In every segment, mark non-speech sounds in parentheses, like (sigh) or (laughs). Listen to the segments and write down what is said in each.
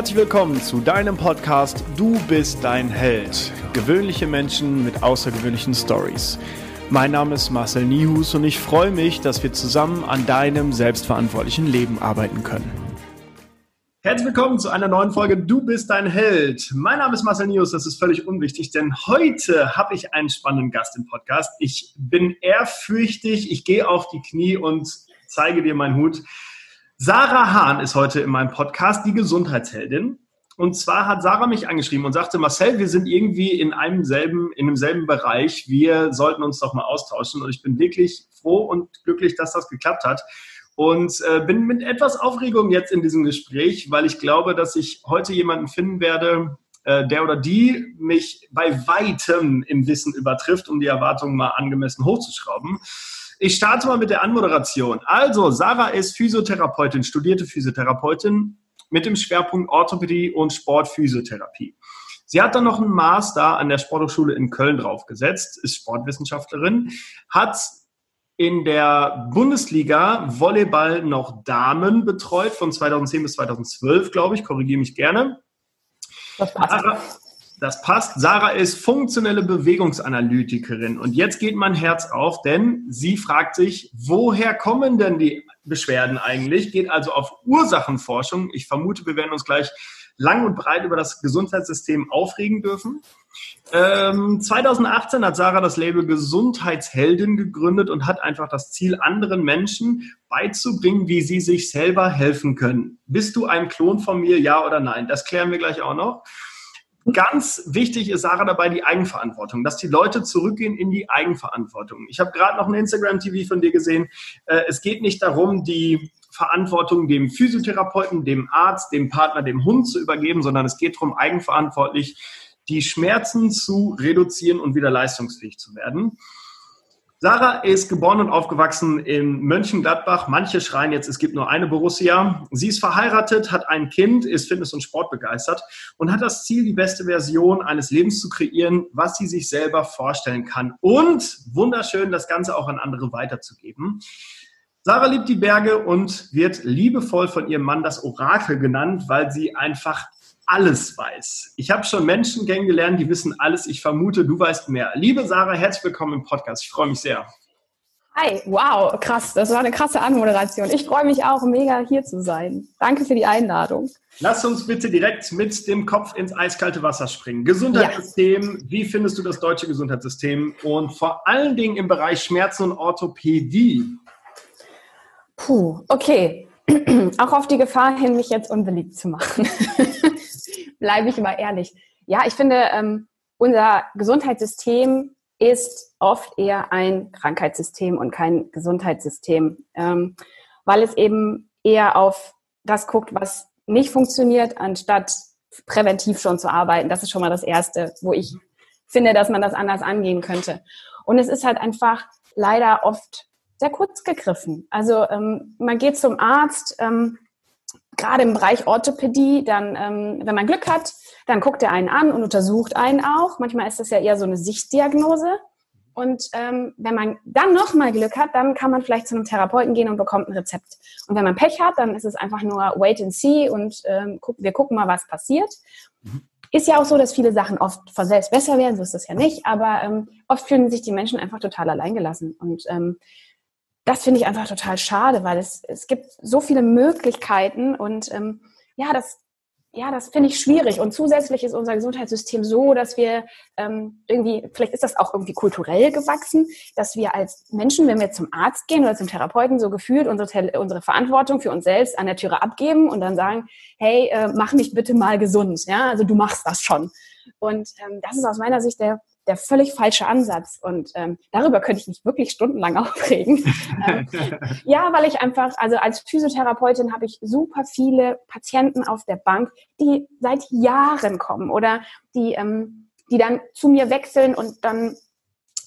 Herzlich willkommen zu deinem Podcast Du bist dein Held. Gewöhnliche Menschen mit außergewöhnlichen Stories. Mein Name ist Marcel Nihus und ich freue mich, dass wir zusammen an deinem selbstverantwortlichen Leben arbeiten können. Herzlich willkommen zu einer neuen Folge Du bist dein Held. Mein Name ist Marcel Nius, das ist völlig unwichtig, denn heute habe ich einen spannenden Gast im Podcast. Ich bin ehrfürchtig, ich gehe auf die Knie und zeige dir meinen Hut. Sarah Hahn ist heute in meinem Podcast, die Gesundheitsheldin. Und zwar hat Sarah mich angeschrieben und sagte, Marcel, wir sind irgendwie in einem selben, in einem selben Bereich. Wir sollten uns doch mal austauschen. Und ich bin wirklich froh und glücklich, dass das geklappt hat. Und äh, bin mit etwas Aufregung jetzt in diesem Gespräch, weil ich glaube, dass ich heute jemanden finden werde, äh, der oder die mich bei weitem im Wissen übertrifft, um die Erwartungen mal angemessen hochzuschrauben. Ich starte mal mit der Anmoderation. Also, Sarah ist Physiotherapeutin, studierte Physiotherapeutin mit dem Schwerpunkt Orthopädie und Sportphysiotherapie. Sie hat dann noch einen Master an der Sporthochschule in Köln draufgesetzt, ist Sportwissenschaftlerin, hat in der Bundesliga Volleyball noch Damen betreut, von 2010 bis 2012, glaube ich, korrigiere mich gerne. Das passt. Das passt. Sarah ist funktionelle Bewegungsanalytikerin. Und jetzt geht mein Herz auf, denn sie fragt sich, woher kommen denn die Beschwerden eigentlich? Geht also auf Ursachenforschung. Ich vermute, wir werden uns gleich lang und breit über das Gesundheitssystem aufregen dürfen. Ähm, 2018 hat Sarah das Label Gesundheitsheldin gegründet und hat einfach das Ziel, anderen Menschen beizubringen, wie sie sich selber helfen können. Bist du ein Klon von mir, ja oder nein? Das klären wir gleich auch noch. Ganz wichtig ist Sarah dabei die Eigenverantwortung, dass die Leute zurückgehen in die Eigenverantwortung. Ich habe gerade noch ein Instagram-TV von dir gesehen. Äh, es geht nicht darum, die Verantwortung dem Physiotherapeuten, dem Arzt, dem Partner, dem Hund zu übergeben, sondern es geht darum, eigenverantwortlich die Schmerzen zu reduzieren und wieder leistungsfähig zu werden. Sarah ist geboren und aufgewachsen in Mönchengladbach. Manche schreien jetzt, es gibt nur eine Borussia. Sie ist verheiratet, hat ein Kind, ist Fitness- und Sport begeistert und hat das Ziel, die beste Version eines Lebens zu kreieren, was sie sich selber vorstellen kann. Und wunderschön, das Ganze auch an andere weiterzugeben. Sarah liebt die Berge und wird liebevoll von ihrem Mann das Orakel genannt, weil sie einfach alles weiß. Ich habe schon Menschen kennengelernt, die wissen alles. Ich vermute, du weißt mehr. Liebe Sarah, herzlich willkommen im Podcast. Ich freue mich sehr. Hi, wow, krass. Das war eine krasse Anmoderation. Ich freue mich auch, mega hier zu sein. Danke für die Einladung. Lass uns bitte direkt mit dem Kopf ins eiskalte Wasser springen. Gesundheitssystem, ja. wie findest du das deutsche Gesundheitssystem und vor allen Dingen im Bereich Schmerzen und Orthopädie? Puh, okay. Auch auf die Gefahr hin, mich jetzt unbeliebt zu machen. (laughs) bleibe ich immer ehrlich. Ja, ich finde, ähm, unser Gesundheitssystem ist oft eher ein Krankheitssystem und kein Gesundheitssystem, ähm, weil es eben eher auf das guckt, was nicht funktioniert, anstatt präventiv schon zu arbeiten. Das ist schon mal das Erste, wo ich finde, dass man das anders angehen könnte. Und es ist halt einfach leider oft sehr kurz gegriffen. Also ähm, man geht zum Arzt, ähm, gerade im Bereich Orthopädie, dann, ähm, wenn man Glück hat, dann guckt er einen an und untersucht einen auch. Manchmal ist das ja eher so eine Sichtdiagnose. Und ähm, wenn man dann nochmal Glück hat, dann kann man vielleicht zu einem Therapeuten gehen und bekommt ein Rezept. Und wenn man Pech hat, dann ist es einfach nur wait and see und ähm, guck, wir gucken mal, was passiert. Mhm. Ist ja auch so, dass viele Sachen oft von selbst besser werden, so ist das ja nicht, aber ähm, oft fühlen sich die Menschen einfach total alleingelassen. Und ähm, das finde ich einfach total schade, weil es, es gibt so viele Möglichkeiten und ähm, ja, das, ja, das finde ich schwierig. Und zusätzlich ist unser Gesundheitssystem so, dass wir ähm, irgendwie, vielleicht ist das auch irgendwie kulturell gewachsen, dass wir als Menschen, wenn wir zum Arzt gehen oder zum Therapeuten, so gefühlt unsere, unsere Verantwortung für uns selbst an der Türe abgeben und dann sagen, hey, äh, mach mich bitte mal gesund. Ja, also du machst das schon. Und ähm, das ist aus meiner Sicht der der völlig falsche Ansatz. Und ähm, darüber könnte ich mich wirklich stundenlang (laughs) aufregen. ähm, ja, weil ich einfach, also als Physiotherapeutin habe ich super viele Patienten auf der Bank, die seit Jahren kommen oder die, ähm, die dann zu mir wechseln und dann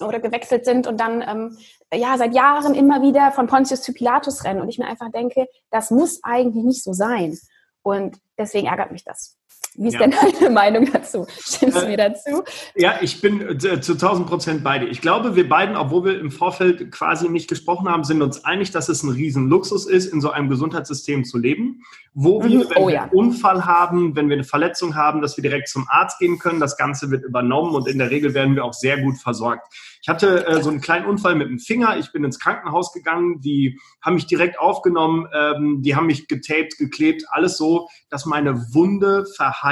oder gewechselt sind und dann ähm, ja seit Jahren immer wieder von Pontius zu Pilatus rennen und ich mir einfach denke, das muss eigentlich nicht so sein und deswegen ärgert mich das. Wie ist ja. denn deine Meinung dazu? Stimmst du äh, mir dazu? Ja, ich bin äh, zu 1000 Prozent bei dir. Ich glaube, wir beiden, obwohl wir im Vorfeld quasi nicht gesprochen haben, sind uns einig, dass es ein Riesenluxus ist, in so einem Gesundheitssystem zu leben, wo wir, mhm. wenn oh, wir einen Unfall haben, wenn wir eine Verletzung haben, dass wir direkt zum Arzt gehen können. Das Ganze wird übernommen und in der Regel werden wir auch sehr gut versorgt. Ich hatte äh, so einen kleinen Unfall mit dem Finger. Ich bin ins Krankenhaus gegangen. Die haben mich direkt aufgenommen. Ähm, die haben mich getaped, geklebt. Alles so, dass meine Wunde verheilt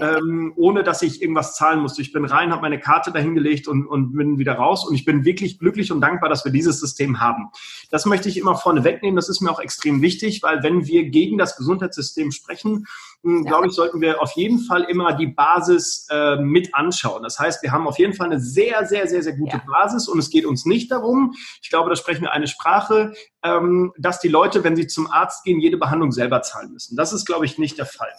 ähm, ohne dass ich irgendwas zahlen musste. Ich bin rein, habe meine Karte dahingelegt und, und bin wieder raus. Und ich bin wirklich glücklich und dankbar, dass wir dieses System haben. Das möchte ich immer vorne wegnehmen. Das ist mir auch extrem wichtig, weil wenn wir gegen das Gesundheitssystem sprechen, hm, ja. glaube ich, sollten wir auf jeden Fall immer die Basis äh, mit anschauen. Das heißt, wir haben auf jeden Fall eine sehr, sehr, sehr, sehr gute ja. Basis und es geht uns nicht darum, ich glaube, da sprechen wir eine Sprache, ähm, dass die Leute, wenn sie zum Arzt gehen, jede Behandlung selber zahlen müssen. Das ist, glaube ich, nicht der Fall.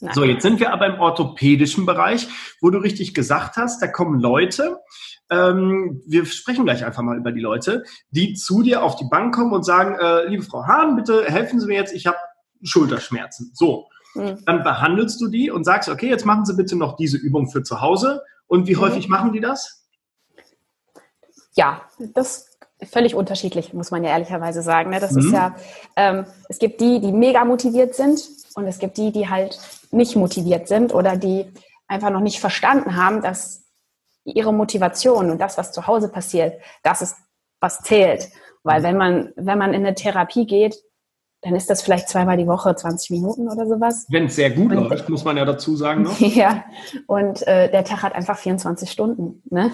Nein. So, jetzt sind wir aber im orthopädischen Bereich, wo du richtig gesagt hast, da kommen Leute, ähm, wir sprechen gleich einfach mal über die Leute, die zu dir auf die Bank kommen und sagen, äh, liebe Frau Hahn, bitte helfen Sie mir jetzt, ich habe Schulterschmerzen. So, mhm. dann behandelst du die und sagst, okay, jetzt machen Sie bitte noch diese Übung für zu Hause. Und wie mhm. häufig machen die das? Ja, das völlig unterschiedlich, muss man ja ehrlicherweise sagen. Ne? Das mhm. ist ja, ähm, es gibt die, die mega motiviert sind und es gibt die, die halt nicht motiviert sind oder die einfach noch nicht verstanden haben, dass ihre Motivation und das, was zu Hause passiert, das ist, was zählt. Weil wenn man, wenn man in eine Therapie geht, dann ist das vielleicht zweimal die Woche 20 Minuten oder sowas. Wenn es sehr gut und, läuft, muss man ja dazu sagen noch. (laughs) Ja, und äh, der Tag hat einfach 24 Stunden. Ne?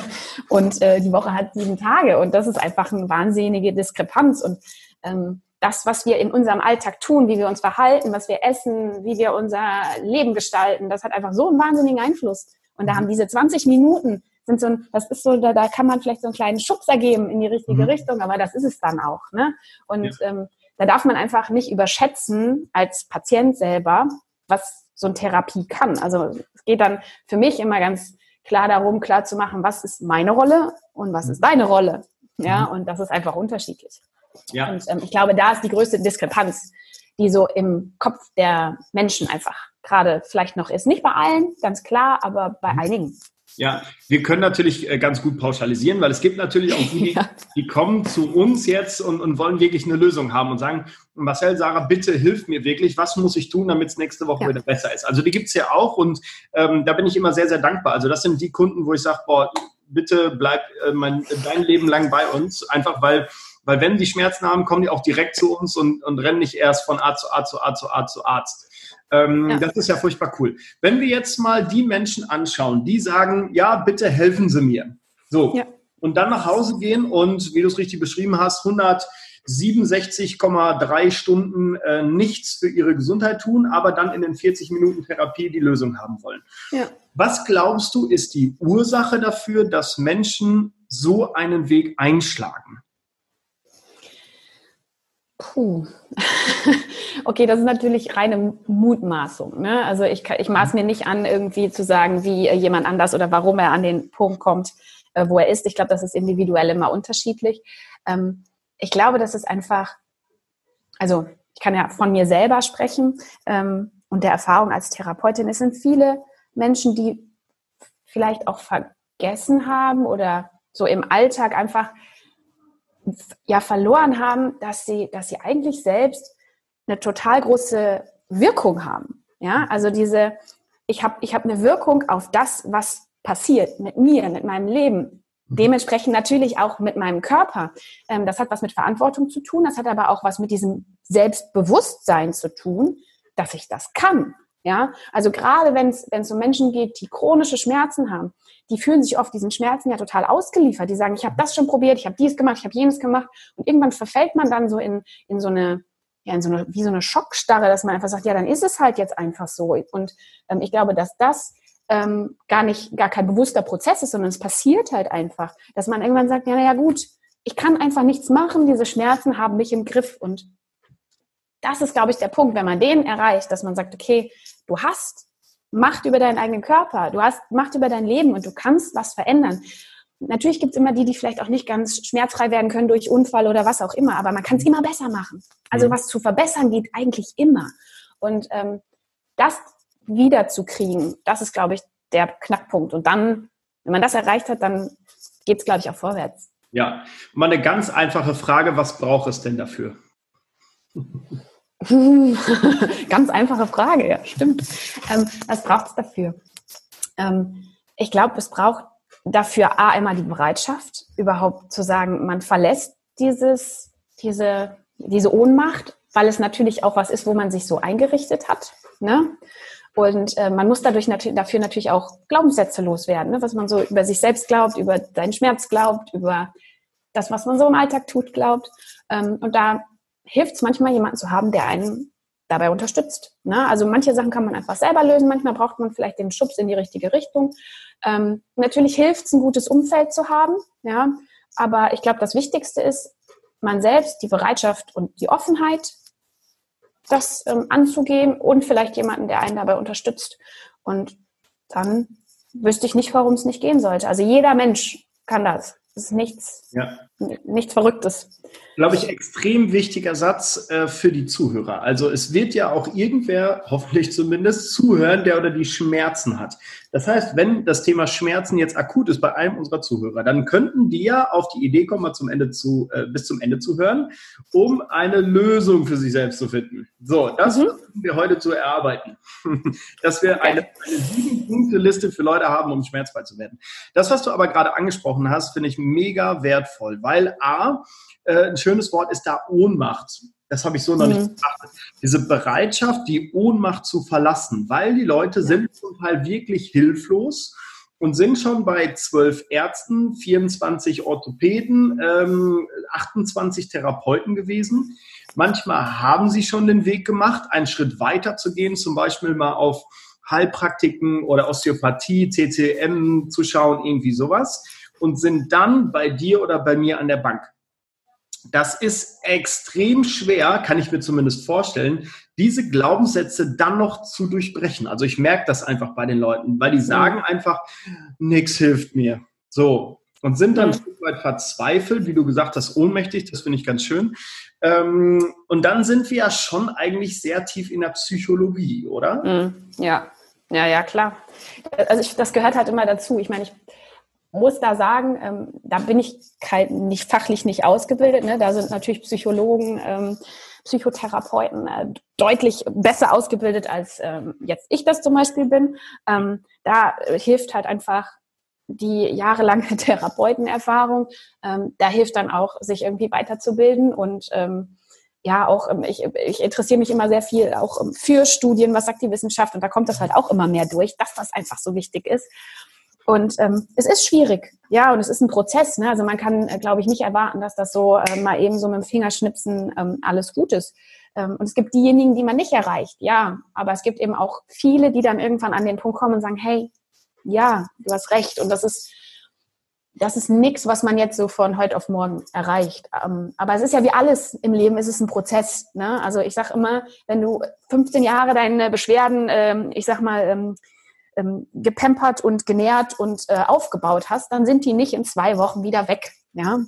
(laughs) Und äh, die Woche hat sieben Tage und das ist einfach eine wahnsinnige Diskrepanz. Und ähm, das, was wir in unserem Alltag tun, wie wir uns verhalten, was wir essen, wie wir unser Leben gestalten, das hat einfach so einen wahnsinnigen Einfluss. Und da mhm. haben diese 20 Minuten, sind so ein, das ist so, da, da kann man vielleicht so einen kleinen Schubser geben in die richtige mhm. Richtung, aber das ist es dann auch. Ne? Und ja. ähm, da darf man einfach nicht überschätzen als Patient selber, was so eine Therapie kann. Also es geht dann für mich immer ganz klar darum, klar zu machen, was ist meine Rolle und was ist deine Rolle. Ja, mhm. und das ist einfach unterschiedlich. Ja. Und ähm, ich glaube, da ist die größte Diskrepanz, die so im Kopf der Menschen einfach gerade vielleicht noch ist. Nicht bei allen, ganz klar, aber bei mhm. einigen. Ja, wir können natürlich äh, ganz gut pauschalisieren, weil es gibt natürlich auch die, (laughs) ja. die kommen zu uns jetzt und, und wollen wirklich eine Lösung haben und sagen, Marcel, Sarah, bitte hilf mir wirklich, was muss ich tun, damit es nächste Woche ja. wieder besser ist. Also die gibt es ja auch und ähm, da bin ich immer sehr, sehr dankbar. Also das sind die Kunden, wo ich sage, boah, bitte bleib äh, mein, dein Leben lang bei uns, einfach weil weil wenn die Schmerzen haben, kommen die auch direkt zu uns und, und rennen nicht erst von Arzt zu Arzt zu Arzt zu Arzt zu Arzt. Ähm, ja. Das ist ja furchtbar cool. Wenn wir jetzt mal die Menschen anschauen, die sagen, ja, bitte helfen Sie mir. So. Ja. Und dann nach Hause gehen und, wie du es richtig beschrieben hast, 167,3 Stunden äh, nichts für ihre Gesundheit tun, aber dann in den 40 Minuten Therapie die Lösung haben wollen. Ja. Was glaubst du, ist die Ursache dafür, dass Menschen so einen Weg einschlagen? Puh. (laughs) okay, das ist natürlich reine Mutmaßung. Ne? Also ich, ich maß mir nicht an, irgendwie zu sagen, wie jemand anders oder warum er an den Punkt kommt, äh, wo er ist. Ich glaube, das ist individuell immer unterschiedlich. Ähm, ich glaube, das ist einfach, also ich kann ja von mir selber sprechen ähm, und der Erfahrung als Therapeutin. Es sind viele Menschen, die vielleicht auch vergessen haben oder so im Alltag einfach ja verloren haben, dass sie, dass sie eigentlich selbst eine total große Wirkung haben. Ja, also diese, ich habe ich hab eine Wirkung auf das, was passiert mit mir, mit meinem Leben. Mhm. Dementsprechend natürlich auch mit meinem Körper. Ähm, das hat was mit Verantwortung zu tun, das hat aber auch was mit diesem Selbstbewusstsein zu tun, dass ich das kann. Ja, also gerade wenn es wenn es um Menschen geht, die chronische Schmerzen haben, die fühlen sich oft diesen Schmerzen ja total ausgeliefert. Die sagen, ich habe das schon probiert, ich habe dies gemacht, ich habe jenes gemacht und irgendwann verfällt man dann so in in so eine ja, in so eine, wie so eine Schockstarre, dass man einfach sagt, ja, dann ist es halt jetzt einfach so. Und ähm, ich glaube, dass das ähm, gar nicht, gar kein bewusster Prozess ist, sondern es passiert halt einfach, dass man irgendwann sagt, ja, naja, gut, ich kann einfach nichts machen, diese Schmerzen haben mich im Griff und das ist, glaube ich, der Punkt, wenn man den erreicht, dass man sagt, okay, du hast Macht über deinen eigenen Körper, du hast Macht über dein Leben und du kannst was verändern. Natürlich gibt es immer die, die vielleicht auch nicht ganz schmerzfrei werden können durch Unfall oder was auch immer, aber man kann es immer besser machen. Also mhm. was zu verbessern geht eigentlich immer. Und ähm, das wiederzukriegen, das ist, glaube ich, der Knackpunkt. Und dann, wenn man das erreicht hat, dann geht es, glaube ich, auch vorwärts. Ja, mal eine ganz einfache Frage, was braucht es denn dafür? (laughs) ganz einfache Frage, ja, stimmt. Ähm, was braucht es dafür? Ähm, ich glaube, es braucht dafür A, einmal die Bereitschaft, überhaupt zu sagen, man verlässt dieses, diese, diese Ohnmacht, weil es natürlich auch was ist, wo man sich so eingerichtet hat. Ne? Und äh, man muss dadurch nat dafür natürlich auch Glaubenssätze loswerden, ne? was man so über sich selbst glaubt, über seinen Schmerz glaubt, über das, was man so im Alltag tut, glaubt. Ähm, und da hilft es manchmal, jemanden zu haben, der einen dabei unterstützt. Ne? Also manche Sachen kann man einfach selber lösen, manchmal braucht man vielleicht den Schubs in die richtige Richtung. Ähm, natürlich hilft es, ein gutes Umfeld zu haben, ja. Aber ich glaube, das Wichtigste ist, man selbst, die Bereitschaft und die Offenheit, das ähm, anzugehen und vielleicht jemanden, der einen dabei unterstützt. Und dann wüsste ich nicht, warum es nicht gehen sollte. Also jeder Mensch kann das. Das ist nichts, ja. Nichts Verrücktes. Glaube ich, extrem wichtiger Satz äh, für die Zuhörer. Also es wird ja auch irgendwer, hoffentlich zumindest, zuhören, der oder die Schmerzen hat. Das heißt, wenn das Thema Schmerzen jetzt akut ist bei einem unserer Zuhörer, dann könnten die ja auf die Idee kommen, mal zum Ende zu, äh, bis zum Ende zu hören, um eine Lösung für sich selbst zu finden. So, das mhm. wir heute zu erarbeiten. (laughs) Dass wir eine, eine sieben-Punkte-Liste für Leute haben, um schmerzfrei zu werden. Das, was du aber gerade angesprochen hast, finde ich mega wertvoll, weil A, äh, ein schönes Wort ist da Ohnmacht. Das habe ich so noch mhm. nicht betrachtet. Diese Bereitschaft, die Ohnmacht zu verlassen, weil die Leute sind zum Teil wirklich hilflos und sind schon bei zwölf Ärzten, 24 Orthopäden, ähm, 28 Therapeuten gewesen. Manchmal haben sie schon den Weg gemacht, einen Schritt weiter zu gehen, zum Beispiel mal auf Heilpraktiken oder Osteopathie, CCM zu schauen, irgendwie sowas, und sind dann bei dir oder bei mir an der Bank das ist extrem schwer, kann ich mir zumindest vorstellen, diese Glaubenssätze dann noch zu durchbrechen. Also ich merke das einfach bei den Leuten, weil die sagen einfach, nichts hilft mir. So. Und sind dann ein Stück weit verzweifelt, wie du gesagt hast, ohnmächtig, das finde ich ganz schön. Ähm, und dann sind wir ja schon eigentlich sehr tief in der Psychologie, oder? Mhm. Ja, ja, ja, klar. Also ich, das gehört halt immer dazu. Ich meine, ich muss da sagen, ähm, da bin ich kein, nicht fachlich nicht ausgebildet. Ne? Da sind natürlich Psychologen, ähm, Psychotherapeuten äh, deutlich besser ausgebildet, als ähm, jetzt ich das zum Beispiel bin. Ähm, da hilft halt einfach die jahrelange (laughs) Therapeutenerfahrung. Ähm, da hilft dann auch, sich irgendwie weiterzubilden und ähm, ja, auch ich, ich interessiere mich immer sehr viel auch für Studien, was sagt die Wissenschaft und da kommt das halt auch immer mehr durch, dass das einfach so wichtig ist. Und ähm, es ist schwierig, ja, und es ist ein Prozess. Ne? Also man kann, äh, glaube ich, nicht erwarten, dass das so äh, mal eben so mit dem Fingerschnipsen ähm, alles gut ist. Ähm, und es gibt diejenigen, die man nicht erreicht, ja. Aber es gibt eben auch viele, die dann irgendwann an den Punkt kommen und sagen, hey, ja, du hast recht. Und das ist, das ist nichts, was man jetzt so von heute auf morgen erreicht. Ähm, aber es ist ja wie alles im Leben, es ist ein Prozess. Ne? Also ich sage immer, wenn du 15 Jahre deine Beschwerden, ähm, ich sag mal, ähm, gepampert und genährt und äh, aufgebaut hast, dann sind die nicht in zwei Wochen wieder weg. Ja?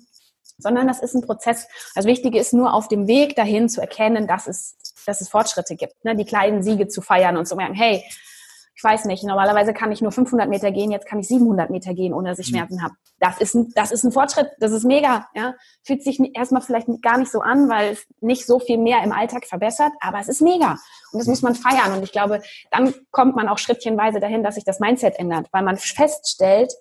Sondern das ist ein Prozess. Das Wichtige ist nur auf dem Weg dahin zu erkennen, dass es, dass es Fortschritte gibt. Ne? Die kleinen Siege zu feiern und zu merken, hey, ich weiß nicht, normalerweise kann ich nur 500 Meter gehen, jetzt kann ich 700 Meter gehen, ohne dass ich mhm. Schmerzen habe. Das ist ein, das ist ein Fortschritt, das ist mega. Ja? Fühlt sich erstmal vielleicht gar nicht so an, weil es nicht so viel mehr im Alltag verbessert, aber es ist mega. Und das muss man feiern. Und ich glaube, dann kommt man auch schrittchenweise dahin, dass sich das Mindset ändert, weil man feststellt,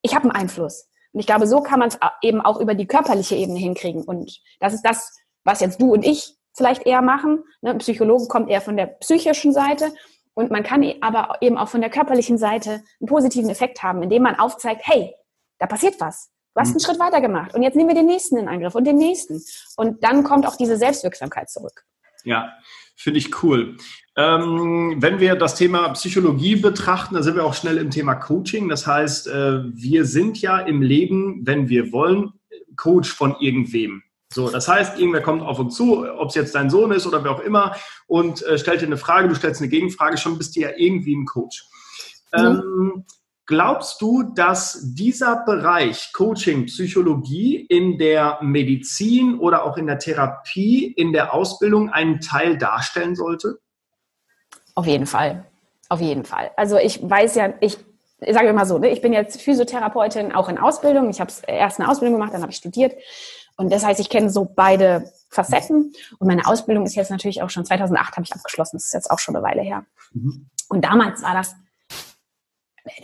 ich habe einen Einfluss. Und ich glaube, so kann man es eben auch über die körperliche Ebene hinkriegen. Und das ist das, was jetzt du und ich vielleicht eher machen. Ne? Ein Psychologe kommt eher von der psychischen Seite und man kann aber eben auch von der körperlichen Seite einen positiven Effekt haben, indem man aufzeigt, hey, da passiert was. Du hast einen mhm. Schritt weiter gemacht und jetzt nehmen wir den nächsten in Angriff und den nächsten. Und dann kommt auch diese Selbstwirksamkeit zurück. Ja, finde ich cool. Ähm, wenn wir das Thema Psychologie betrachten, da sind wir auch schnell im Thema Coaching. Das heißt, äh, wir sind ja im Leben, wenn wir wollen, Coach von irgendwem. So, das heißt, irgendwer kommt auf uns zu, ob es jetzt dein Sohn ist oder wer auch immer, und äh, stellt dir eine Frage, du stellst eine Gegenfrage, schon bist du ja irgendwie ein Coach. Mhm. Ähm, glaubst du, dass dieser Bereich Coaching, Psychologie in der Medizin oder auch in der Therapie, in der Ausbildung einen Teil darstellen sollte? Auf jeden Fall. auf jeden Fall. Also ich weiß ja, ich, ich sage immer so, ne, ich bin jetzt Physiotherapeutin, auch in Ausbildung. Ich habe erst eine Ausbildung gemacht, dann habe ich studiert. Und das heißt, ich kenne so beide Facetten. Und meine Ausbildung ist jetzt natürlich auch schon 2008 habe ich abgeschlossen. Das ist jetzt auch schon eine Weile her. Mhm. Und damals war das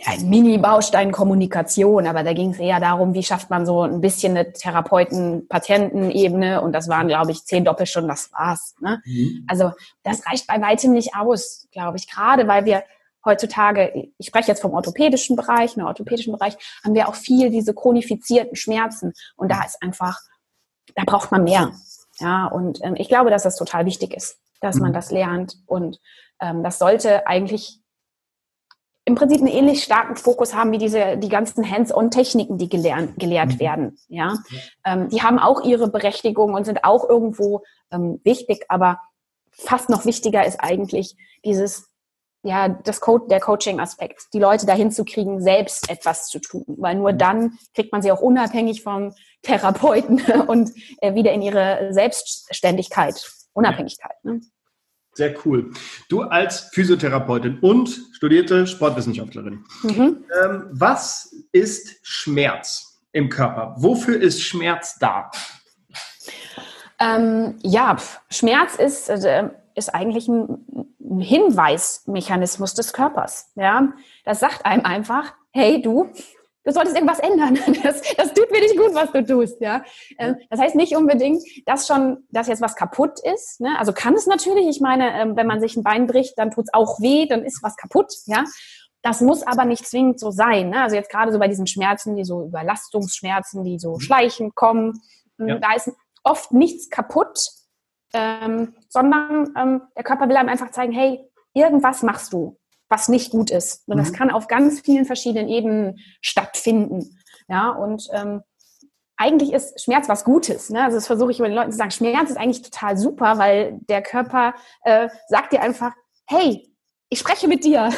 ein Mini-Baustein Kommunikation, aber da ging es eher darum, wie schafft man so ein bisschen eine Therapeuten-Patienten-Ebene und das waren, glaube ich, zehn Doppelstunden, das war's. Ne? Mhm. Also das reicht bei weitem nicht aus, glaube ich, gerade weil wir heutzutage, ich spreche jetzt vom orthopädischen Bereich, im orthopädischen Bereich haben wir auch viel diese chronifizierten Schmerzen und da ist einfach, da braucht man mehr. Ja, und ähm, ich glaube, dass das total wichtig ist, dass man mhm. das lernt und ähm, das sollte eigentlich im Prinzip einen ähnlich starken Fokus haben wie diese die ganzen Hands-on-Techniken, die gelernt, gelehrt mhm. werden. Ja, ähm, die haben auch ihre Berechtigung und sind auch irgendwo ähm, wichtig, aber fast noch wichtiger ist eigentlich dieses ja das Code der Coaching-Aspekt, die Leute dahin zu kriegen, selbst etwas zu tun, weil nur mhm. dann kriegt man sie auch unabhängig vom Therapeuten (laughs) und äh, wieder in ihre Selbstständigkeit, Unabhängigkeit. Ne? Sehr cool. Du als Physiotherapeutin und studierte Sportwissenschaftlerin. Mhm. Ähm, was ist Schmerz im Körper? Wofür ist Schmerz da? Ähm, ja, Schmerz ist, äh, ist eigentlich ein Hinweismechanismus des Körpers. Ja, das sagt einem einfach, hey du, du solltest irgendwas ändern. (laughs) Das, das tut mir nicht gut, was du tust, ja. Ähm, das heißt nicht unbedingt, dass schon, dass jetzt was kaputt ist. Ne? Also kann es natürlich. Ich meine, ähm, wenn man sich ein Bein bricht, dann tut es auch weh, dann ist was kaputt, ja. Das muss aber nicht zwingend so sein. Ne? Also jetzt gerade so bei diesen Schmerzen, die so Überlastungsschmerzen, die so mhm. schleichend kommen, ja. da ist oft nichts kaputt, ähm, sondern ähm, der Körper will einem einfach zeigen, hey, irgendwas machst du was nicht gut ist. Und das mhm. kann auf ganz vielen verschiedenen Ebenen stattfinden. Ja, und ähm, eigentlich ist Schmerz was Gutes. Ne? Also das versuche ich über den Leuten zu sagen. Schmerz ist eigentlich total super, weil der Körper äh, sagt dir einfach, hey, ich spreche mit dir.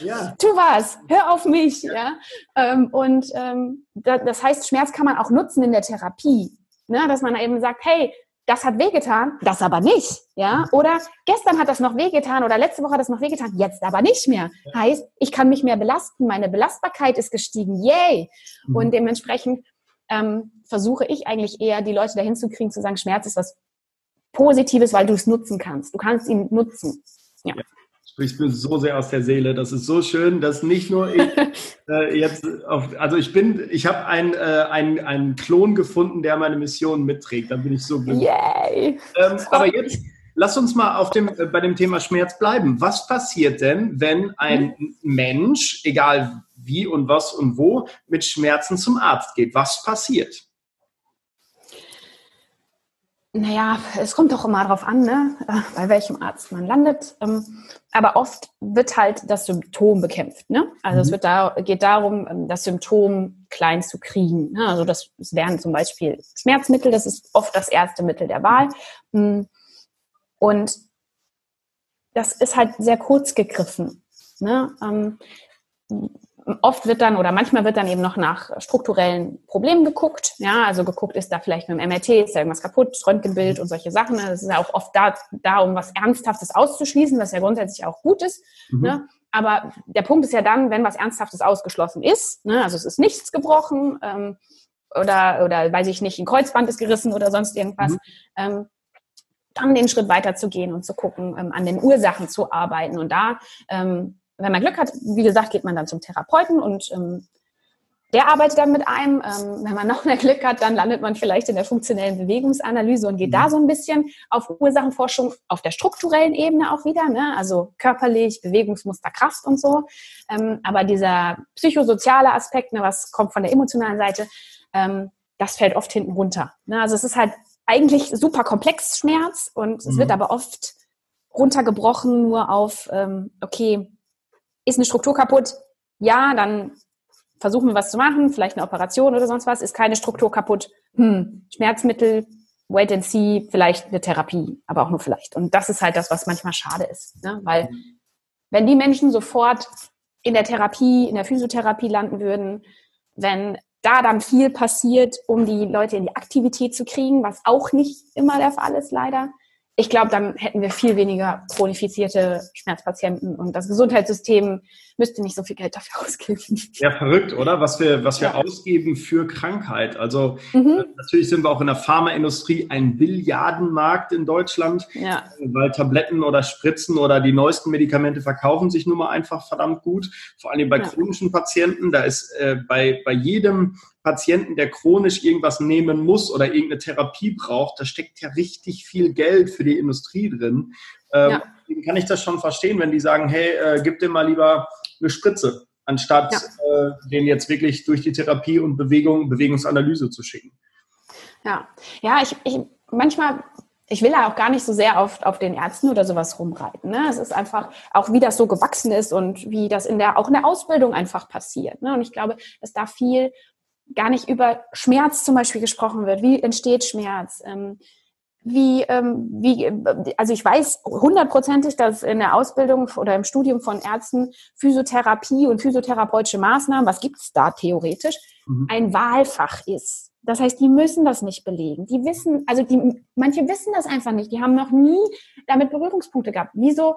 Ja. (laughs) tu was, hör auf mich. Ja. ja? Ähm, und ähm, das heißt, Schmerz kann man auch nutzen in der Therapie. Ne? Dass man eben sagt, hey, das hat wehgetan, das aber nicht, ja? Oder gestern hat das noch wehgetan oder letzte Woche hat das noch wehgetan, jetzt aber nicht mehr. Heißt, ich kann mich mehr belasten, meine Belastbarkeit ist gestiegen, yay! Mhm. Und dementsprechend ähm, versuche ich eigentlich eher, die Leute dahin zu kriegen, zu sagen, Schmerz ist was Positives, weil du es nutzen kannst. Du kannst ihn nutzen. Ja. ja sprichst mir so sehr aus der Seele. Das ist so schön, dass nicht nur ich (laughs) äh, jetzt auf, also ich bin, ich habe einen, äh, einen, einen Klon gefunden, der meine Mission mitträgt. Da bin ich so glücklich. Yay! Ähm, aber jetzt lass uns mal auf dem, äh, bei dem Thema Schmerz bleiben. Was passiert denn, wenn ein mhm. Mensch, egal wie und was und wo, mit Schmerzen zum Arzt geht? Was passiert? Naja, es kommt doch immer darauf an, ne? Äh, bei welchem Arzt man landet. Ähm, aber oft wird halt das Symptom bekämpft. Ne? Also mhm. es wird da, geht darum, ähm, das Symptom klein zu kriegen. Ne? Also das, das wären zum Beispiel Schmerzmittel, das ist oft das erste Mittel der Wahl. Hm. Und das ist halt sehr kurz gegriffen. Ne? Oft wird dann oder manchmal wird dann eben noch nach strukturellen Problemen geguckt. Ja, also geguckt, ist da vielleicht mit dem MRT, ist da irgendwas kaputt, Röntgenbild und solche Sachen. Es ist ja auch oft da, da, um was Ernsthaftes auszuschließen, was ja grundsätzlich auch gut ist. Mhm. Ne? Aber der Punkt ist ja dann, wenn was Ernsthaftes ausgeschlossen ist, ne? also es ist nichts gebrochen ähm, oder, oder weiß ich nicht, ein Kreuzband ist gerissen oder sonst irgendwas, mhm. ähm, dann den Schritt weiter zu gehen und zu gucken, ähm, an den Ursachen zu arbeiten. Und da ähm, wenn man Glück hat, wie gesagt, geht man dann zum Therapeuten und ähm, der arbeitet dann mit einem. Ähm, wenn man (laughs) noch mehr Glück hat, dann landet man vielleicht in der funktionellen Bewegungsanalyse und geht mhm. da so ein bisschen auf Ursachenforschung auf der strukturellen Ebene auch wieder, ne? also körperlich, Bewegungsmuster, Kraft und so. Ähm, aber dieser psychosoziale Aspekt, ne, was kommt von der emotionalen Seite, ähm, das fällt oft hinten runter. Ne? Also es ist halt eigentlich super komplex Schmerz und mhm. es wird aber oft runtergebrochen nur auf, ähm, okay, ist eine Struktur kaputt? Ja, dann versuchen wir was zu machen, vielleicht eine Operation oder sonst was. Ist keine Struktur kaputt? Hm, Schmerzmittel, wait and see, vielleicht eine Therapie, aber auch nur vielleicht. Und das ist halt das, was manchmal schade ist, ne? weil wenn die Menschen sofort in der Therapie, in der Physiotherapie landen würden, wenn da dann viel passiert, um die Leute in die Aktivität zu kriegen, was auch nicht immer der Fall ist, leider, ich glaube, dann hätten wir viel weniger chronifizierte Schmerzpatienten und das Gesundheitssystem müsste nicht so viel Geld dafür (laughs) ausgeben. Ja, verrückt, oder? Was wir, was wir ja. ausgeben für Krankheit. Also mhm. Äh, natürlich sind wir auch in der Pharmaindustrie ein Billiardenmarkt in Deutschland, ja. weil Tabletten oder Spritzen oder die neuesten Medikamente verkaufen sich nun mal einfach verdammt gut. Vor allem bei ja. chronischen Patienten. Da ist äh, bei, bei jedem Patienten, der chronisch irgendwas nehmen muss oder irgendeine Therapie braucht, da steckt ja richtig viel Geld für die Industrie drin. Ähm, ja. kann ich das schon verstehen, wenn die sagen, hey, äh, gib dir mal lieber eine Spritze, anstatt ja. äh, den jetzt wirklich durch die Therapie und Bewegung, Bewegungsanalyse zu schicken. Ja, ja, ich, ich manchmal ich will ja auch gar nicht so sehr auf, auf den Ärzten oder sowas rumreiten. Ne? Es ist einfach auch, wie das so gewachsen ist und wie das in der, auch in der Ausbildung einfach passiert. Ne? Und ich glaube, dass da viel gar nicht über Schmerz zum Beispiel gesprochen wird. Wie entsteht Schmerz? Ähm, wie, ähm, wie, also ich weiß hundertprozentig, dass in der Ausbildung oder im Studium von Ärzten Physiotherapie und physiotherapeutische Maßnahmen, was gibt es da theoretisch, mhm. ein Wahlfach ist. Das heißt, die müssen das nicht belegen. Die wissen, also die, manche wissen das einfach nicht. Die haben noch nie damit Berührungspunkte gehabt. Wieso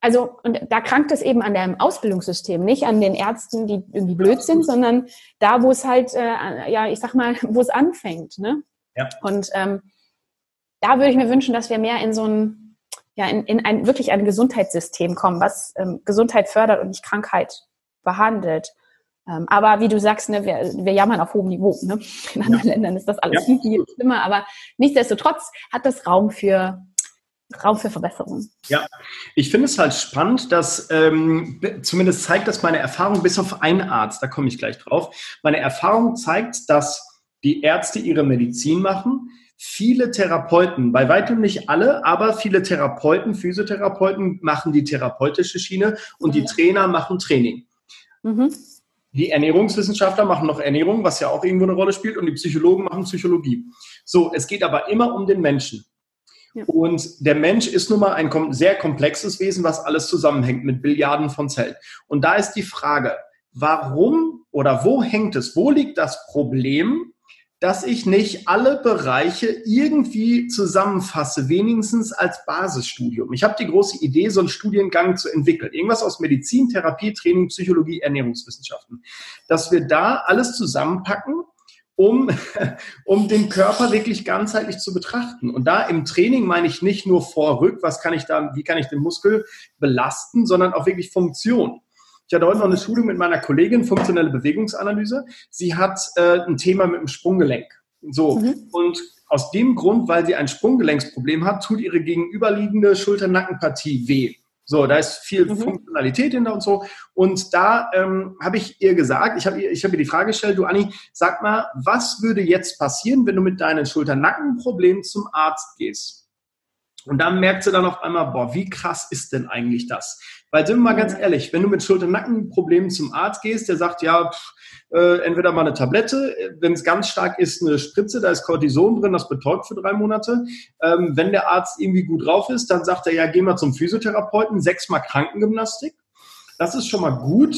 also, und da krankt es eben an dem Ausbildungssystem, nicht an den Ärzten, die irgendwie blöd sind, sondern da, wo es halt, äh, ja, ich sag mal, (laughs) wo es anfängt. Ne? Ja. Und ähm, da würde ich mir wünschen, dass wir mehr in so ein, ja, in, in ein wirklich ein Gesundheitssystem kommen, was ähm, Gesundheit fördert und nicht Krankheit behandelt. Ähm, aber wie du sagst, ne, wir, wir jammern auf hohem Niveau. Ne? In anderen ja. Ländern ist das alles ja. viel, viel schlimmer. Aber nichtsdestotrotz hat das Raum für Raum für Verbesserung. Ja, ich finde es halt spannend, dass ähm, zumindest zeigt das meine Erfahrung, bis auf einen Arzt, da komme ich gleich drauf. Meine Erfahrung zeigt, dass die Ärzte ihre Medizin machen. Viele Therapeuten, bei weitem nicht alle, aber viele Therapeuten, Physiotherapeuten machen die therapeutische Schiene und die Trainer machen Training. Mhm. Die Ernährungswissenschaftler machen noch Ernährung, was ja auch irgendwo eine Rolle spielt, und die Psychologen machen Psychologie. So, es geht aber immer um den Menschen. Und der Mensch ist nun mal ein sehr komplexes Wesen, was alles zusammenhängt mit Billiarden von Zellen. Und da ist die Frage, warum oder wo hängt es, wo liegt das Problem, dass ich nicht alle Bereiche irgendwie zusammenfasse, wenigstens als Basisstudium. Ich habe die große Idee, so einen Studiengang zu entwickeln. Irgendwas aus Medizin, Therapie, Training, Psychologie, Ernährungswissenschaften. Dass wir da alles zusammenpacken um, (laughs) um den Körper wirklich ganzheitlich zu betrachten. Und da im Training meine ich nicht nur vor-rück, was kann ich da, wie kann ich den Muskel belasten, sondern auch wirklich Funktion. Ich hatte heute noch eine Schulung mit meiner Kollegin, funktionelle Bewegungsanalyse. Sie hat äh, ein Thema mit dem Sprunggelenk. So. Mhm. Und aus dem Grund, weil sie ein Sprunggelenksproblem hat, tut ihre gegenüberliegende Schulter-Nackenpartie weh. So, da ist viel mhm. Funktionalität hinter und so. Und da ähm, habe ich ihr gesagt, ich habe ich hab ihr die Frage gestellt, du Anni, sag mal, was würde jetzt passieren, wenn du mit deinen Schulter-Nacken-Problemen zum Arzt gehst? Und dann merkt sie dann auf einmal, boah, wie krass ist denn eigentlich das? Weil sind wir mal ganz ehrlich, wenn du mit Schulter-Nacken-Problemen zum Arzt gehst, der sagt, ja, pff, äh, entweder mal eine Tablette, wenn es ganz stark ist, eine Spritze, da ist Cortison drin, das betäubt für drei Monate. Ähm, wenn der Arzt irgendwie gut drauf ist, dann sagt er, ja, geh mal zum Physiotherapeuten, sechsmal Krankengymnastik. Das ist schon mal gut.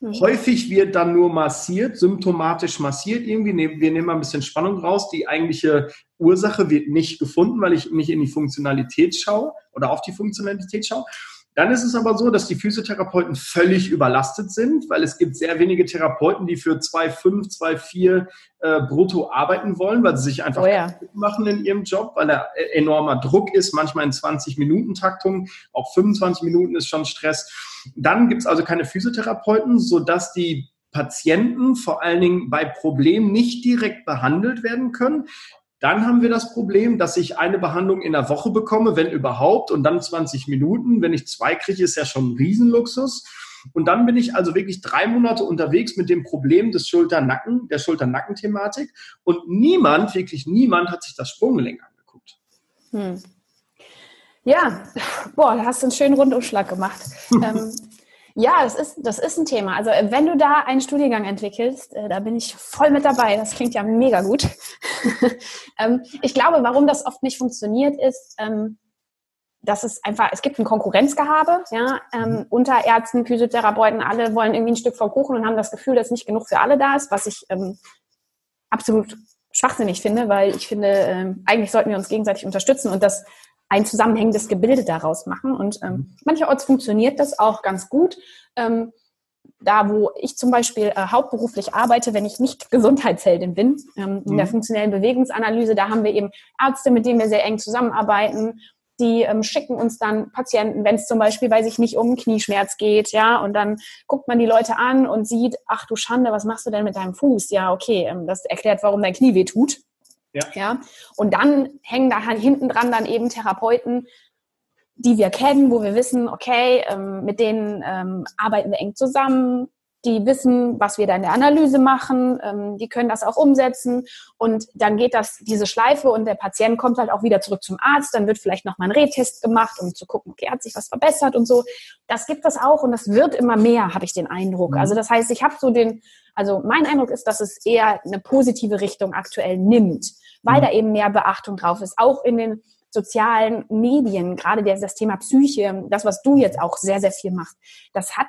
Mhm. Häufig wird dann nur massiert, symptomatisch massiert irgendwie. Wir nehmen mal ein bisschen Spannung raus. Die eigentliche Ursache wird nicht gefunden, weil ich nicht in die Funktionalität schaue oder auf die Funktionalität schaue. Dann ist es aber so, dass die Physiotherapeuten völlig überlastet sind, weil es gibt sehr wenige Therapeuten, die für 2,5, 2,4 äh, brutto arbeiten wollen, weil sie sich einfach oh ja. machen in ihrem Job, weil da enormer Druck ist, manchmal in 20-Minuten-Taktung, auch 25 Minuten ist schon Stress. Dann gibt es also keine Physiotherapeuten, sodass die Patienten vor allen Dingen bei Problemen nicht direkt behandelt werden können. Dann haben wir das Problem, dass ich eine Behandlung in der Woche bekomme, wenn überhaupt, und dann 20 Minuten. Wenn ich zwei kriege, ist ja schon ein Riesenluxus. Und dann bin ich also wirklich drei Monate unterwegs mit dem Problem des Schulternacken, der Schulternacken-Thematik. Und niemand, wirklich niemand, hat sich das Sprunggelenk angeguckt. Hm. Ja, boah, da hast du einen schönen Rundumschlag gemacht. (laughs) ähm, ja, das ist, das ist ein Thema. Also äh, wenn du da einen Studiengang entwickelst, äh, da bin ich voll mit dabei. Das klingt ja mega gut. (laughs) ähm, ich glaube, warum das oft nicht funktioniert, ist, ähm, dass es einfach, es gibt ein Konkurrenzgehabe, ja, ähm, mhm. unter Ärzten, Physiotherapeuten, alle wollen irgendwie ein Stück vom Kuchen und haben das Gefühl, dass nicht genug für alle da ist, was ich absolut schwachsinnig finde, weil ich finde, eigentlich sollten wir uns gegenseitig unterstützen und das ein zusammenhängendes Gebilde daraus machen. Und ähm, mhm. mancherorts funktioniert das auch ganz gut. Ähm, da, wo ich zum Beispiel äh, hauptberuflich arbeite, wenn ich nicht Gesundheitsheldin bin, ähm, in der mhm. funktionellen Bewegungsanalyse, da haben wir eben Ärzte, mit denen wir sehr eng zusammenarbeiten. Die ähm, schicken uns dann Patienten, wenn es zum Beispiel, weiß ich nicht, um Knieschmerz geht, ja, und dann guckt man die Leute an und sieht, ach du Schande, was machst du denn mit deinem Fuß? Ja, okay, ähm, das erklärt, warum dein Knie weh tut. Ja. ja. Und dann hängen da hinten dran dann eben Therapeuten, die wir kennen, wo wir wissen, okay, ähm, mit denen ähm, arbeiten wir eng zusammen, die wissen, was wir da in der Analyse machen, ähm, die können das auch umsetzen und dann geht das diese Schleife und der Patient kommt halt auch wieder zurück zum Arzt, dann wird vielleicht noch mal ein Rehtest gemacht, um zu gucken, okay, hat sich was verbessert und so. Das gibt es auch und das wird immer mehr, habe ich den Eindruck. Mhm. Also das heißt, ich habe so den, also mein Eindruck ist, dass es eher eine positive Richtung aktuell nimmt, weil mhm. da eben mehr Beachtung drauf ist, auch in den sozialen Medien, gerade das Thema Psyche, das, was du jetzt auch sehr, sehr viel machst, das hat,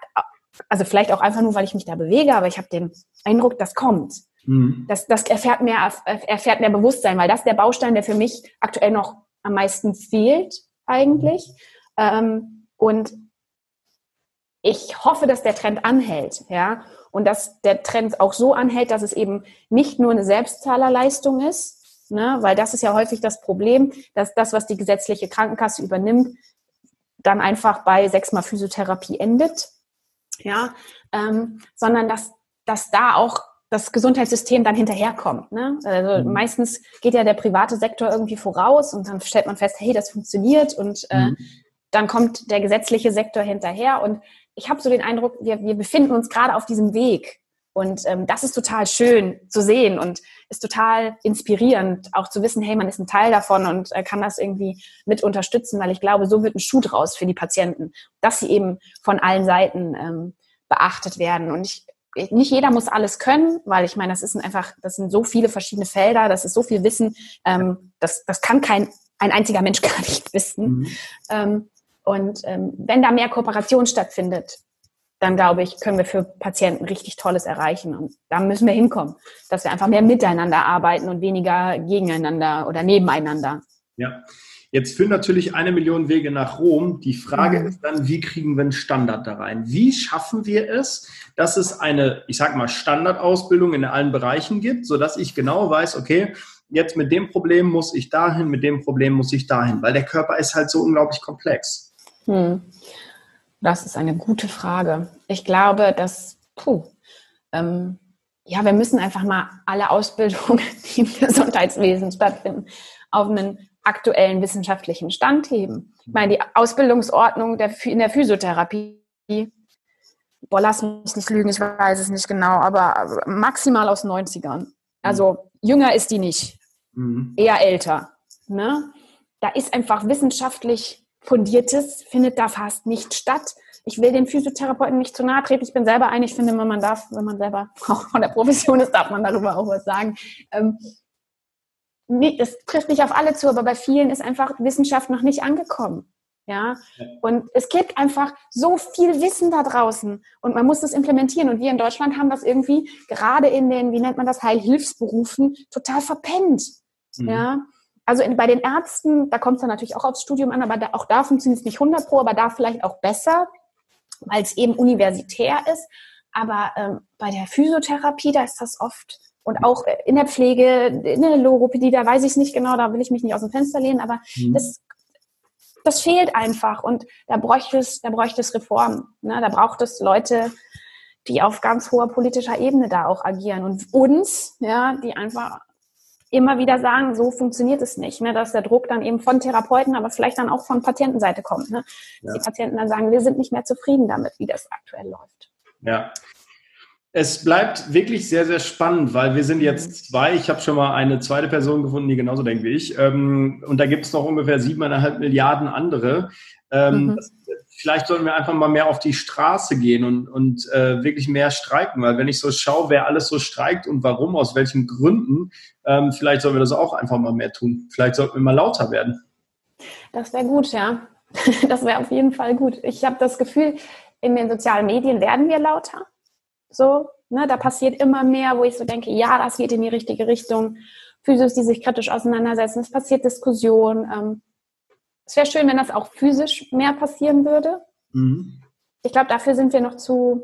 also vielleicht auch einfach nur, weil ich mich da bewege, aber ich habe den Eindruck, das kommt. Mhm. Das, das erfährt, mehr, erfährt mehr Bewusstsein, weil das ist der Baustein, der für mich aktuell noch am meisten fehlt, eigentlich. Ähm, und ich hoffe, dass der Trend anhält, ja, und dass der Trend auch so anhält, dass es eben nicht nur eine Selbstzahlerleistung ist, ne? weil das ist ja häufig das Problem, dass das, was die gesetzliche Krankenkasse übernimmt, dann einfach bei sechsmal Physiotherapie endet, ja, ähm, sondern dass, dass da auch das Gesundheitssystem dann hinterherkommt. Ne? Also mhm. meistens geht ja der private Sektor irgendwie voraus und dann stellt man fest, hey, das funktioniert und äh, mhm. dann kommt der gesetzliche Sektor hinterher und ich habe so den Eindruck, wir, wir befinden uns gerade auf diesem Weg und ähm, das ist total schön zu sehen und ist total inspirierend, auch zu wissen, hey, man ist ein Teil davon und äh, kann das irgendwie mit unterstützen, weil ich glaube, so wird ein Schuh draus für die Patienten, dass sie eben von allen Seiten ähm, beachtet werden. Und ich, nicht jeder muss alles können, weil ich meine, das ist einfach, das sind so viele verschiedene Felder, das ist so viel Wissen, ähm, das, das kann kein ein einziger Mensch (laughs) gar nicht wissen. Mhm. Ähm, und ähm, wenn da mehr Kooperation stattfindet, dann glaube ich, können wir für Patienten richtig Tolles erreichen. Und da müssen wir hinkommen, dass wir einfach mehr miteinander arbeiten und weniger gegeneinander oder nebeneinander. Ja. Jetzt führen natürlich eine Million Wege nach Rom. Die Frage mhm. ist dann, wie kriegen wir einen Standard da rein? Wie schaffen wir es, dass es eine, ich sag mal, Standardausbildung in allen Bereichen gibt, sodass ich genau weiß, okay, jetzt mit dem Problem muss ich dahin, mit dem Problem muss ich dahin, weil der Körper ist halt so unglaublich komplex. Hm. Das ist eine gute Frage. Ich glaube, dass, puh, ähm, ja, wir müssen einfach mal alle Ausbildungen, (laughs) die im Gesundheitswesen stattfinden, auf einen aktuellen wissenschaftlichen Stand heben. Ich meine, die Ausbildungsordnung der, in der Physiotherapie, boah, lass mich nicht lügen, ich weiß es nicht genau, aber maximal aus 90ern. Also jünger ist die nicht, mhm. eher älter. Ne? Da ist einfach wissenschaftlich Fundiertes findet da fast nicht statt. Ich will den Physiotherapeuten nicht zu nahe treten. Ich bin selber ein. Ich finde, wenn man darf, wenn man selber (laughs) auch von der Profession ist, darf man darüber auch was sagen. Ähm, das trifft nicht auf alle zu, aber bei vielen ist einfach Wissenschaft noch nicht angekommen. Ja? Und es gibt einfach so viel Wissen da draußen und man muss das implementieren. Und wir in Deutschland haben das irgendwie gerade in den, wie nennt man das, Heilhilfsberufen total verpennt. Mhm. Ja. Also in, bei den Ärzten, da kommt es dann natürlich auch aufs Studium an, aber da, auch da funktioniert es nicht 100 pro, aber da vielleicht auch besser, weil es eben universitär ist. Aber ähm, bei der Physiotherapie, da ist das oft und auch in der Pflege, in der Logopädie, da weiß ich es nicht genau, da will ich mich nicht aus dem Fenster lehnen, aber mhm. das, das fehlt einfach und da bräuchte es, da bräuchte es Reformen. Ne? Da braucht es Leute, die auf ganz hoher politischer Ebene da auch agieren und uns, ja, die einfach immer wieder sagen, so funktioniert es nicht. Ne? Dass der Druck dann eben von Therapeuten, aber vielleicht dann auch von Patientenseite kommt. Ne? Ja. die Patienten dann sagen, wir sind nicht mehr zufrieden damit, wie das aktuell läuft. Ja. Es bleibt wirklich sehr, sehr spannend, weil wir sind jetzt mhm. zwei. Ich habe schon mal eine zweite Person gefunden, die genauso denkt wie ich. Ähm, und da gibt es noch ungefähr siebeneinhalb Milliarden andere. Ähm, mhm. das, vielleicht sollten wir einfach mal mehr auf die Straße gehen und, und äh, wirklich mehr streiken, weil wenn ich so schaue, wer alles so streikt und warum, aus welchen Gründen, ähm, vielleicht sollten wir das auch einfach mal mehr tun. Vielleicht sollten wir mal lauter werden. Das wäre gut, ja. (laughs) Das wäre auf jeden Fall gut. Ich habe das Gefühl, in den sozialen Medien werden wir lauter. So, ne, da passiert immer mehr, wo ich so denke, ja, das geht in die richtige Richtung. Physios, die sich kritisch auseinandersetzen, es passiert Diskussion. Ähm, Es wäre schön, wenn das auch physisch mehr passieren würde. Mhm. Ich glaube, dafür sind wir noch zu,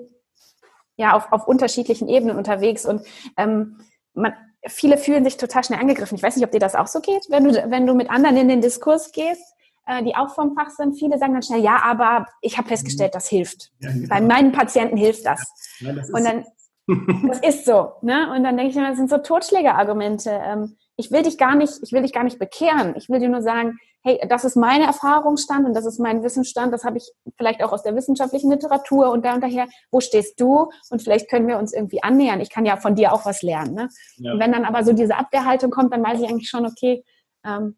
ja, auf, auf unterschiedlichen Ebenen unterwegs und ähm, man, viele fühlen sich total schnell angegriffen. Ich weiß nicht, ob dir das auch so geht, wenn du, wenn du mit anderen in den Diskurs gehst, äh, die auch vom Fach sind. Viele sagen dann schnell, ja, aber ich habe festgestellt, das hilft. Ja, genau. Bei meinen Patienten hilft das. Ja, das und dann, (laughs) das ist so. Ne? Und dann denke ich mir, das sind so Totschlägerargumente. Ähm, ich will dich gar nicht, ich will dich gar nicht bekehren. Ich will dir nur sagen, hey, das ist meine Erfahrungsstand und das ist mein Wissensstand, das habe ich vielleicht auch aus der wissenschaftlichen Literatur und da und daher, wo stehst du? Und vielleicht können wir uns irgendwie annähern. Ich kann ja von dir auch was lernen. Ne? Ja. Und wenn dann aber so diese Abwehrhaltung kommt, dann weiß ich eigentlich schon, okay, ähm,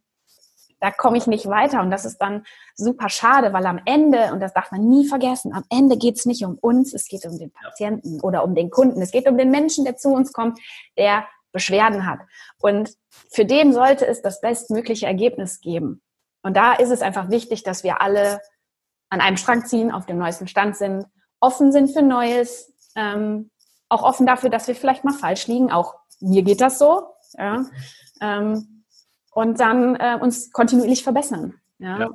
da komme ich nicht weiter. Und das ist dann super schade, weil am Ende, und das darf man nie vergessen, am Ende geht es nicht um uns, es geht um den Patienten oder um den Kunden. Es geht um den Menschen, der zu uns kommt, der Beschwerden hat. Und für den sollte es das bestmögliche Ergebnis geben. Und da ist es einfach wichtig, dass wir alle an einem Strang ziehen, auf dem neuesten Stand sind, offen sind für Neues, ähm, auch offen dafür, dass wir vielleicht mal falsch liegen. Auch mir geht das so. Ja. Ähm, und dann äh, uns kontinuierlich verbessern. Ja. ja.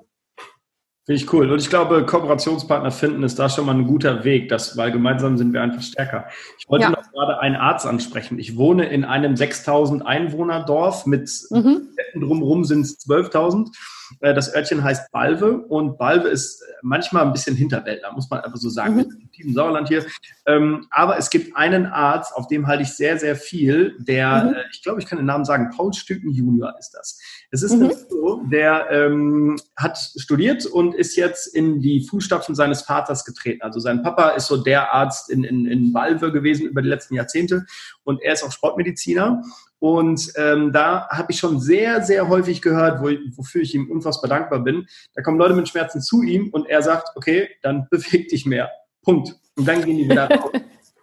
Finde ich cool. Und ich glaube, Kooperationspartner finden ist da schon mal ein guter Weg, das, weil gemeinsam sind wir einfach stärker. Ich wollte ja. noch gerade einen Arzt ansprechen. Ich wohne in einem 6000 Einwohner Dorf mit mhm. drumherum sind es 12.000 äh, das Örtchen heißt Balve und Balve ist äh, manchmal ein bisschen Hinterwäldler, muss man einfach so sagen. Mhm. Im Sauerland hier. Ähm, aber es gibt einen Arzt, auf dem halte ich sehr, sehr viel, der, mhm. Äh, ich glaube, ich kann den Namen sagen, Paul Stücken Junior ist das. Es ist mhm. so, der ähm, hat studiert und ist jetzt in die Fußstapfen seines Vaters getreten. Also sein Papa ist so der Arzt in, in, in Balve gewesen über die letzten Jahrzehnte und er ist auch Sportmediziner. Und ähm, da habe ich schon sehr, sehr häufig gehört, wo, wofür ich ihm unfassbar dankbar bin. Da kommen Leute mit Schmerzen zu ihm und er sagt, okay, dann (laughs) beweg dich mehr. Punkt. Und dann gehen die wieder raus.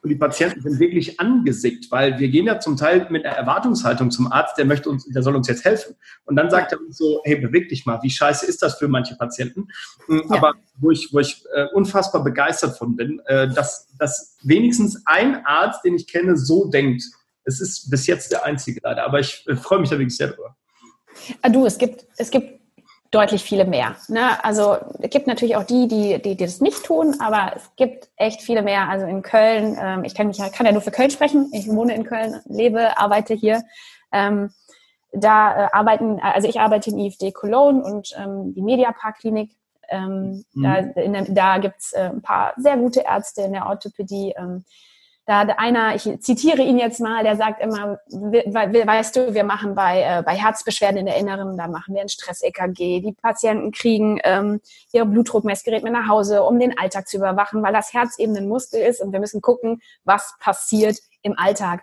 Und die Patienten sind wirklich angesickt, weil wir gehen ja zum Teil mit einer Erwartungshaltung zum Arzt, der möchte uns, der soll uns jetzt helfen. Und dann sagt er uns so, hey, beweg dich mal. Wie scheiße ist das für manche Patienten? Hm, ja. Aber wo ich, wo ich äh, unfassbar begeistert von bin, äh, dass, dass wenigstens ein Arzt, den ich kenne, so denkt. Es ist bis jetzt der einzige leider, aber ich äh, freue mich da wirklich sehr drüber. Ah, du, es gibt, es gibt deutlich viele mehr. Ne? Also es gibt natürlich auch die, die, die, die das nicht tun, aber es gibt echt viele mehr. Also in Köln, ähm, ich kann, mich, kann ja nur für Köln sprechen. Ich wohne in Köln, lebe, arbeite hier. Ähm, da äh, arbeiten, also ich arbeite in IFD Cologne und ähm, die Mediapark Klinik. Ähm, mhm. Da, da gibt's äh, ein paar sehr gute Ärzte in der Orthopädie. Ähm, da einer, ich zitiere ihn jetzt mal, der sagt immer, weißt du, wir machen bei, äh, bei Herzbeschwerden in der Inneren, da machen wir ein Stress-EKG. Die Patienten kriegen ähm, ihr Blutdruckmessgerät mit nach Hause, um den Alltag zu überwachen, weil das Herz eben ein Muskel ist und wir müssen gucken, was passiert im Alltag.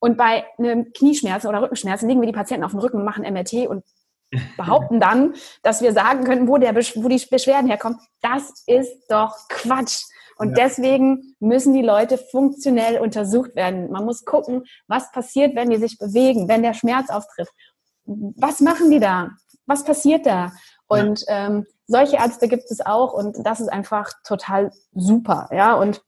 Und bei einem Knieschmerzen oder Rückenschmerzen legen wir die Patienten auf den Rücken und machen MRT und (laughs) behaupten dann, dass wir sagen können, wo, der, wo die Beschwerden herkommen. Das ist doch Quatsch. Und ja. deswegen müssen die Leute funktionell untersucht werden. Man muss gucken, was passiert, wenn die sich bewegen, wenn der Schmerz auftritt. Was machen die da? Was passiert da? Und ja. ähm, solche Ärzte gibt es auch und das ist einfach total super. Ja, und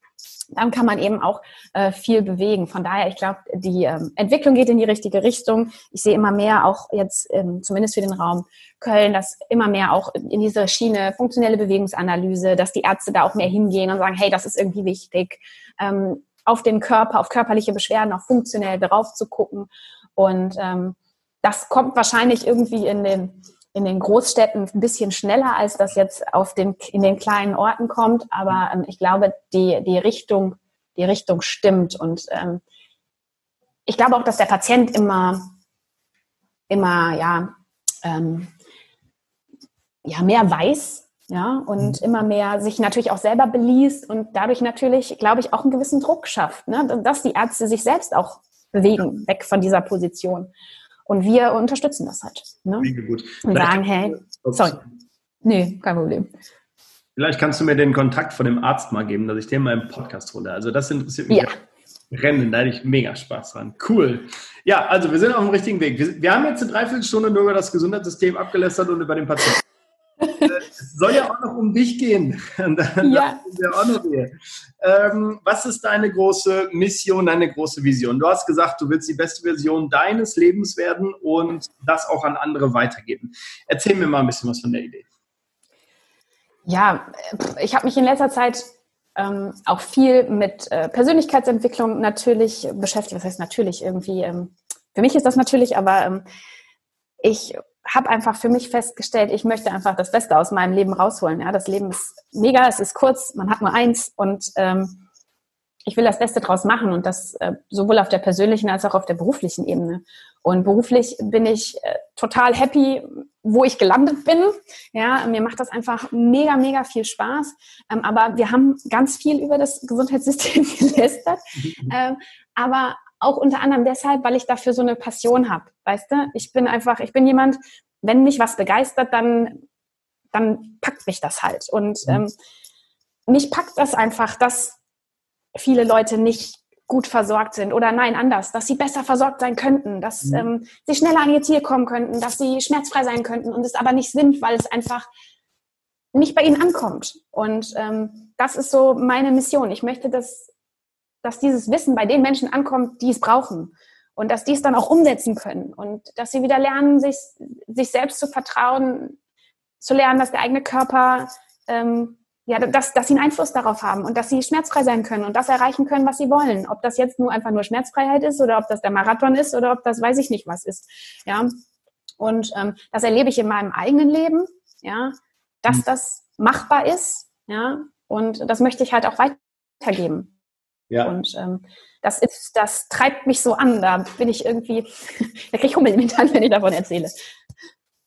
dann kann man eben auch äh, viel bewegen. Von daher, ich glaube, die ähm, Entwicklung geht in die richtige Richtung. Ich sehe immer mehr auch jetzt, ähm, zumindest für den Raum Köln, dass immer mehr auch in diese Schiene funktionelle Bewegungsanalyse, dass die Ärzte da auch mehr hingehen und sagen, hey, das ist irgendwie wichtig, ähm, auf den Körper, auf körperliche Beschwerden auch funktionell drauf zu gucken. Und ähm, das kommt wahrscheinlich irgendwie in den in den Großstädten ein bisschen schneller, als das jetzt auf den, in den kleinen Orten kommt. Aber ähm, ich glaube, die, die Richtung, die Richtung stimmt. Und ähm, ich glaube auch, dass der Patient immer, immer, ja, ähm, ja, mehr weiß, ja, und mhm. immer mehr sich natürlich auch selber beliest und dadurch natürlich, glaube ich, auch einen gewissen Druck schafft, ne? dass die Ärzte sich selbst auch bewegen, weg von dieser Position. Und wir unterstützen das halt. Ne? gut. Und sagen, hey, sorry. Nee, kein Problem. Vielleicht kannst du mir den Kontakt von dem Arzt mal geben, dass ich den mal im Podcast hole. Also das interessiert mich. Ja. Rennen, da hätte ich mega Spaß dran. Cool. Ja, also wir sind auf dem richtigen Weg. Wir, wir haben jetzt eine Dreiviertelstunde nur über das Gesundheitssystem abgelästert und über den Patienten. Es soll ja auch noch um dich gehen. (laughs) ja. auch noch ähm, was ist deine große Mission, deine große Vision? Du hast gesagt, du willst die beste Version deines Lebens werden und das auch an andere weitergeben. Erzähl mir mal ein bisschen was von der Idee. Ja, ich habe mich in letzter Zeit ähm, auch viel mit äh, Persönlichkeitsentwicklung natürlich beschäftigt. Was heißt natürlich irgendwie? Ähm, für mich ist das natürlich, aber ähm, ich habe einfach für mich festgestellt, ich möchte einfach das Beste aus meinem Leben rausholen. Ja, das Leben ist mega, es ist kurz, man hat nur eins und ähm, ich will das Beste draus machen und das äh, sowohl auf der persönlichen als auch auf der beruflichen Ebene. Und beruflich bin ich äh, total happy, wo ich gelandet bin. Ja, mir macht das einfach mega, mega viel Spaß. Ähm, aber wir haben ganz viel über das Gesundheitssystem (laughs) gelästert. Mhm. Ähm, aber auch unter anderem deshalb, weil ich dafür so eine Passion habe. Weißt du, ich bin einfach, ich bin jemand, wenn mich was begeistert, dann, dann packt mich das halt. Und mhm. ähm, mich packt das einfach, dass viele Leute nicht gut versorgt sind oder nein, anders, dass sie besser versorgt sein könnten, dass mhm. ähm, sie schneller an ihr Ziel kommen könnten, dass sie schmerzfrei sein könnten und es aber nicht sind, weil es einfach nicht bei ihnen ankommt. Und ähm, das ist so meine Mission. Ich möchte, dass, dass dieses Wissen bei den Menschen ankommt, die es brauchen und dass die es dann auch umsetzen können und dass sie wieder lernen, sich, sich selbst zu vertrauen, zu lernen, dass der eigene Körper ähm, ja, dass, dass sie einen Einfluss darauf haben und dass sie schmerzfrei sein können und das erreichen können, was sie wollen. Ob das jetzt nur einfach nur Schmerzfreiheit ist oder ob das der Marathon ist oder ob das weiß ich nicht was ist. Ja, und ähm, das erlebe ich in meinem eigenen Leben, ja, dass mhm. das machbar ist, ja, und das möchte ich halt auch weitergeben. Ja. Und ähm, das ist, das treibt mich so an. Da bin ich irgendwie, (laughs) da kriege ich Hummel im Hintern, wenn ich davon erzähle.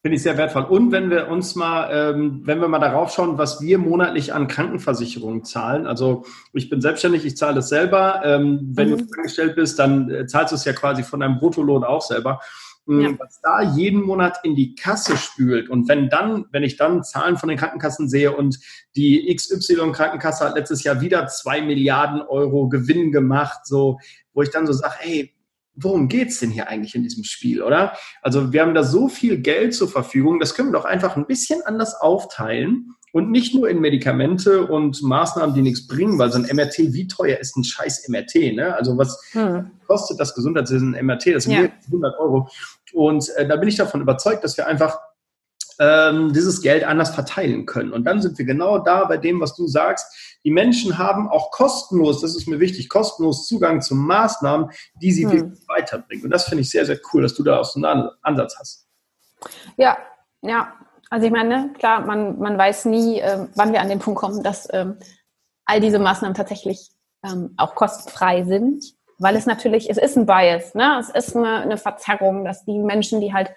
Finde ich sehr wertvoll. Und wenn wir uns mal, ähm, wenn wir mal darauf schauen, was wir monatlich an Krankenversicherungen zahlen. Also ich bin selbstständig, ich zahle das selber. Ähm, wenn mhm. du angestellt bist, dann äh, zahlst du es ja quasi von deinem Bruttolohn auch selber. Ja. Was da jeden Monat in die Kasse spült und wenn dann, wenn ich dann Zahlen von den Krankenkassen sehe und die XY Krankenkasse hat letztes Jahr wieder zwei Milliarden Euro Gewinn gemacht, so, wo ich dann so sage, hey, worum geht's denn hier eigentlich in diesem Spiel, oder? Also wir haben da so viel Geld zur Verfügung, das können wir doch einfach ein bisschen anders aufteilen und nicht nur in Medikamente und Maßnahmen, die nichts bringen, weil so ein MRT, wie teuer ist ein scheiß MRT, ne? Also was hm. kostet das Gesundheitswesen ein MRT? Das sind ja. 100 Euro. Und äh, da bin ich davon überzeugt, dass wir einfach ähm, dieses Geld anders verteilen können. Und dann sind wir genau da bei dem, was du sagst. Die Menschen haben auch kostenlos, das ist mir wichtig, kostenlos Zugang zu Maßnahmen, die sie hm. weiterbringen. Und das finde ich sehr, sehr cool, dass du da auch so einen Ansatz hast. Ja, ja. Also ich meine, klar, man, man weiß nie, äh, wann wir an den Punkt kommen, dass ähm, all diese Maßnahmen tatsächlich ähm, auch kostenfrei sind, weil es natürlich, es ist ein Bias, ne? es ist eine, eine Verzerrung, dass die Menschen, die halt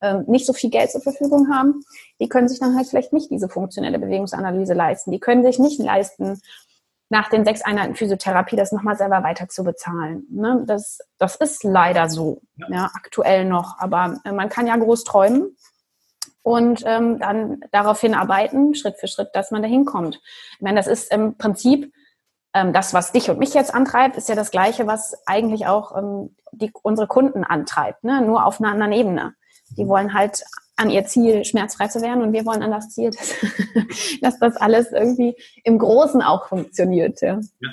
ähm, nicht so viel Geld zur Verfügung haben, die können sich dann halt vielleicht nicht diese funktionelle Bewegungsanalyse leisten. Die können sich nicht leisten, nach den sechs Einheiten Physiotherapie das nochmal selber weiter zu bezahlen. Ne? Das, das ist leider so, ja. ja aktuell noch. Aber äh, man kann ja groß träumen und ähm, dann darauf hinarbeiten, Schritt für Schritt, dass man da hinkommt. Ich meine, das ist im Prinzip ähm, das, was dich und mich jetzt antreibt, ist ja das Gleiche, was eigentlich auch ähm, die, unsere Kunden antreibt, ne? nur auf einer anderen Ebene. Die wollen halt an ihr Ziel schmerzfrei zu werden und wir wollen an das Ziel, (laughs) dass, dass das alles irgendwie im Großen auch funktioniert. Ja. ja.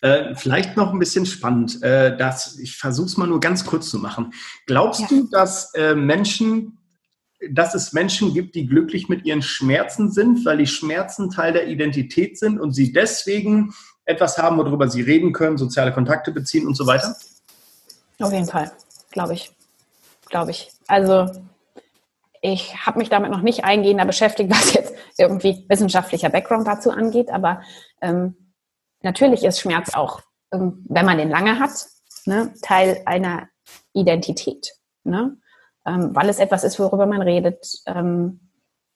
Äh, vielleicht noch ein bisschen spannend, äh, dass ich versuche es mal nur ganz kurz zu machen. Glaubst ja. du, dass äh, Menschen, dass es Menschen gibt, die glücklich mit ihren Schmerzen sind, weil die Schmerzen Teil der Identität sind und sie deswegen etwas haben, worüber sie reden können, soziale Kontakte beziehen und so weiter? Auf jeden Fall, glaube ich glaube ich. Also ich habe mich damit noch nicht eingehender beschäftigt, (laughs) was jetzt irgendwie wissenschaftlicher Background dazu angeht, aber ähm, natürlich ist Schmerz auch, ähm, wenn man den lange hat, ne, Teil einer Identität, ne? Ähm, weil es etwas ist, worüber man redet, ähm,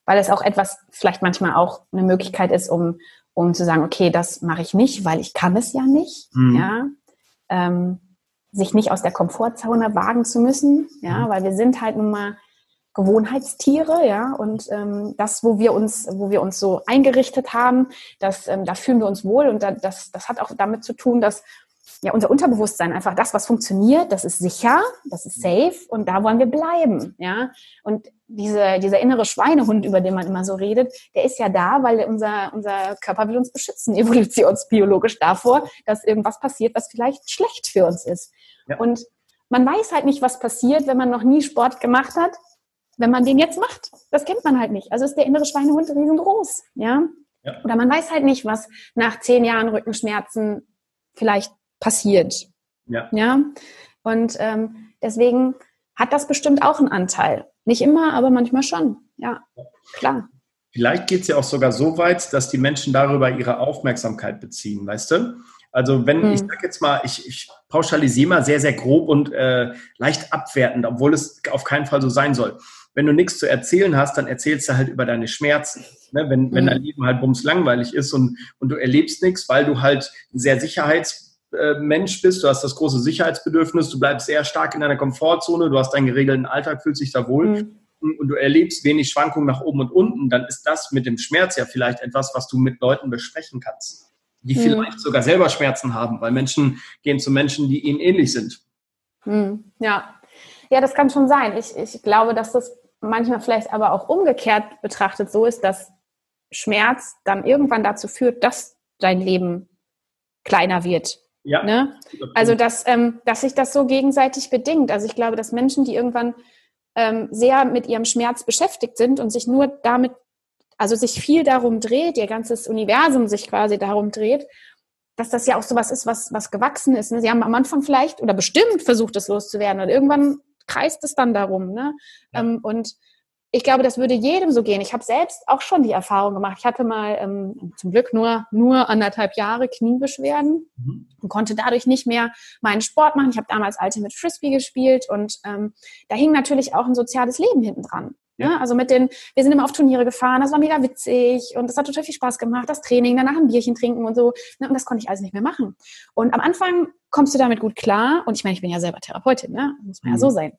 weil es auch etwas vielleicht manchmal auch eine Möglichkeit ist, um, um zu sagen, okay, das mache ich nicht, weil ich kann es ja nicht, mhm. ja. Ähm, sich nicht aus der Komfortzone wagen zu müssen, ja, mhm. weil wir sind halt nun mal Gewohnheitstiere, ja, und ähm, das, wo wir uns, wo wir uns so eingerichtet haben, das, ähm, da fühlen wir uns wohl und da, das, das hat auch damit zu tun, dass ja unser Unterbewusstsein einfach das, was funktioniert, das ist sicher, das ist safe und da wollen wir bleiben, ja. Und diese, dieser innere Schweinehund, über den man immer so redet, der ist ja da, weil unser, unser Körper will uns beschützen, (laughs) evolutionsbiologisch davor, dass irgendwas passiert, was vielleicht schlecht für uns ist. Ja. Und man weiß halt nicht, was passiert, wenn man noch nie Sport gemacht hat wenn man den jetzt macht? Das kennt man halt nicht. Also ist der innere Schweinehund riesengroß, ja? ja. Oder man weiß halt nicht, was nach zehn Jahren Rückenschmerzen vielleicht passiert. Ja. ja? Und ähm, deswegen hat das bestimmt auch einen Anteil. Nicht immer, aber manchmal schon. Ja, klar. Vielleicht geht es ja auch sogar so weit, dass die Menschen darüber ihre Aufmerksamkeit beziehen, weißt du? Also wenn, hm. ich sag jetzt mal, ich, ich pauschalisiere mal sehr, sehr grob und äh, leicht abwertend, obwohl es auf keinen Fall so sein soll. Wenn du nichts zu erzählen hast, dann erzählst du halt über deine Schmerzen. Ne? Wenn, hm. wenn dein Leben halt bums langweilig ist und, und du erlebst nichts, weil du halt ein sehr Sicherheitsmensch bist, du hast das große Sicherheitsbedürfnis, du bleibst sehr stark in deiner Komfortzone, du hast deinen geregelten Alltag, fühlst dich da wohl. Hm und du erlebst wenig Schwankungen nach oben und unten, dann ist das mit dem Schmerz ja vielleicht etwas, was du mit Leuten besprechen kannst die hm. vielleicht sogar selber Schmerzen haben, weil Menschen gehen zu Menschen, die ihnen ähnlich sind. Hm. Ja. ja, das kann schon sein. Ich, ich glaube, dass das manchmal vielleicht aber auch umgekehrt betrachtet so ist, dass Schmerz dann irgendwann dazu führt, dass dein Leben kleiner wird. Ja. Ne? Also, dass, ähm, dass sich das so gegenseitig bedingt. Also, ich glaube, dass Menschen, die irgendwann ähm, sehr mit ihrem Schmerz beschäftigt sind und sich nur damit also sich viel darum dreht, ihr ganzes Universum sich quasi darum dreht, dass das ja auch sowas ist, was, was gewachsen ist. Ne? Sie haben am Anfang vielleicht oder bestimmt versucht, es loszuwerden und irgendwann kreist es dann darum. Ne? Ja. Ähm, und ich glaube, das würde jedem so gehen. Ich habe selbst auch schon die Erfahrung gemacht. Ich hatte mal ähm, zum Glück nur, nur anderthalb Jahre Kniebeschwerden mhm. und konnte dadurch nicht mehr meinen Sport machen. Ich habe damals Ultimate Frisbee gespielt und ähm, da hing natürlich auch ein soziales Leben hinten dran. Ja. Ne? Also mit den, wir sind immer auf Turniere gefahren, das war mega witzig und das hat total viel Spaß gemacht, das Training, danach ein Bierchen trinken und so. Ne? Und das konnte ich alles nicht mehr machen. Und am Anfang kommst du damit gut klar. Und ich meine, ich bin ja selber Therapeutin, ne? Muss man mhm. ja so sein.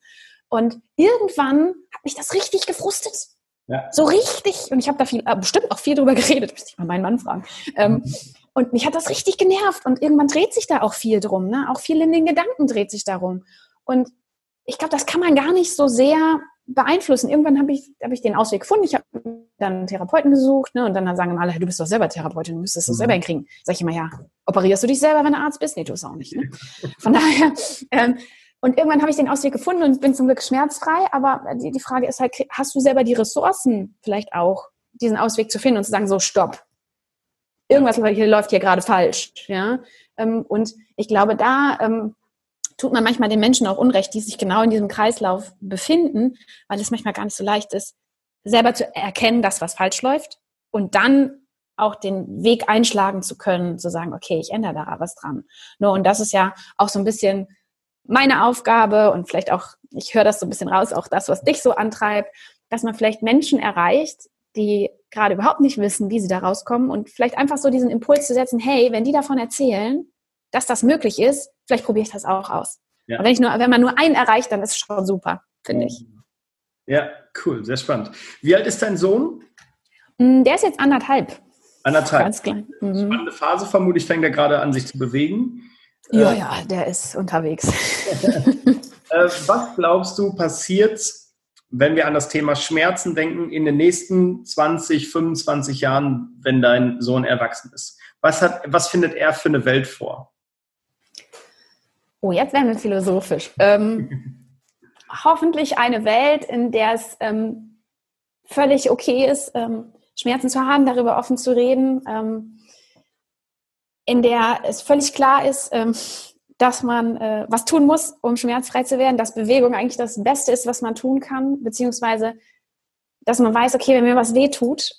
Und irgendwann hat mich das richtig gefrustet. Ja. So richtig. Und ich habe da viel, äh, bestimmt auch viel drüber (laughs) geredet, müsste ich mal meinen Mann fragen. Ähm, und mich hat das richtig genervt. Und irgendwann dreht sich da auch viel drum. Ne? Auch viel in den Gedanken dreht sich darum. Und ich glaube, das kann man gar nicht so sehr beeinflussen. Irgendwann habe ich, hab ich den Ausweg gefunden. Ich habe dann einen Therapeuten gesucht ne, und dann sagen alle, du bist doch selber Therapeutin, du müsstest das mhm. selber hinkriegen. Sag ich immer, ja, operierst du dich selber, wenn du Arzt bist? Nee, tust du auch nicht. Ne? (laughs) Von daher, ähm, und irgendwann habe ich den Ausweg gefunden und bin zum Glück schmerzfrei. Aber die, die Frage ist halt, hast du selber die Ressourcen vielleicht auch, diesen Ausweg zu finden und zu sagen, so, stopp. Irgendwas hier läuft hier gerade falsch. Ja? Ähm, und ich glaube, da ähm, tut man manchmal den Menschen auch Unrecht, die sich genau in diesem Kreislauf befinden, weil es manchmal gar nicht so leicht ist, selber zu erkennen, dass was falsch läuft und dann auch den Weg einschlagen zu können, zu sagen, okay, ich ändere da was dran. No, und das ist ja auch so ein bisschen meine Aufgabe und vielleicht auch, ich höre das so ein bisschen raus, auch das, was dich so antreibt, dass man vielleicht Menschen erreicht, die gerade überhaupt nicht wissen, wie sie da rauskommen und vielleicht einfach so diesen Impuls zu setzen, hey, wenn die davon erzählen, dass das möglich ist, vielleicht probiere ich das auch aus. Ja. Und wenn, ich nur, wenn man nur einen erreicht, dann ist es schon super, finde ich. Ja, cool, sehr spannend. Wie alt ist dein Sohn? Mm, der ist jetzt anderthalb. Anderthalb. Ganz klein. Mhm. Spannende Phase vermutlich, fängt er gerade an, sich zu bewegen. Ja, äh, ja, der ist unterwegs. (laughs) äh, was glaubst du passiert, wenn wir an das Thema Schmerzen denken, in den nächsten 20, 25 Jahren, wenn dein Sohn erwachsen ist? Was, hat, was findet er für eine Welt vor? Oh, jetzt werden wir philosophisch. Ähm, (laughs) hoffentlich eine Welt, in der es ähm, völlig okay ist, ähm, Schmerzen zu haben, darüber offen zu reden, ähm, in der es völlig klar ist, ähm, dass man äh, was tun muss, um schmerzfrei zu werden, dass Bewegung eigentlich das Beste ist, was man tun kann, beziehungsweise dass man weiß, okay, wenn mir was weh tut,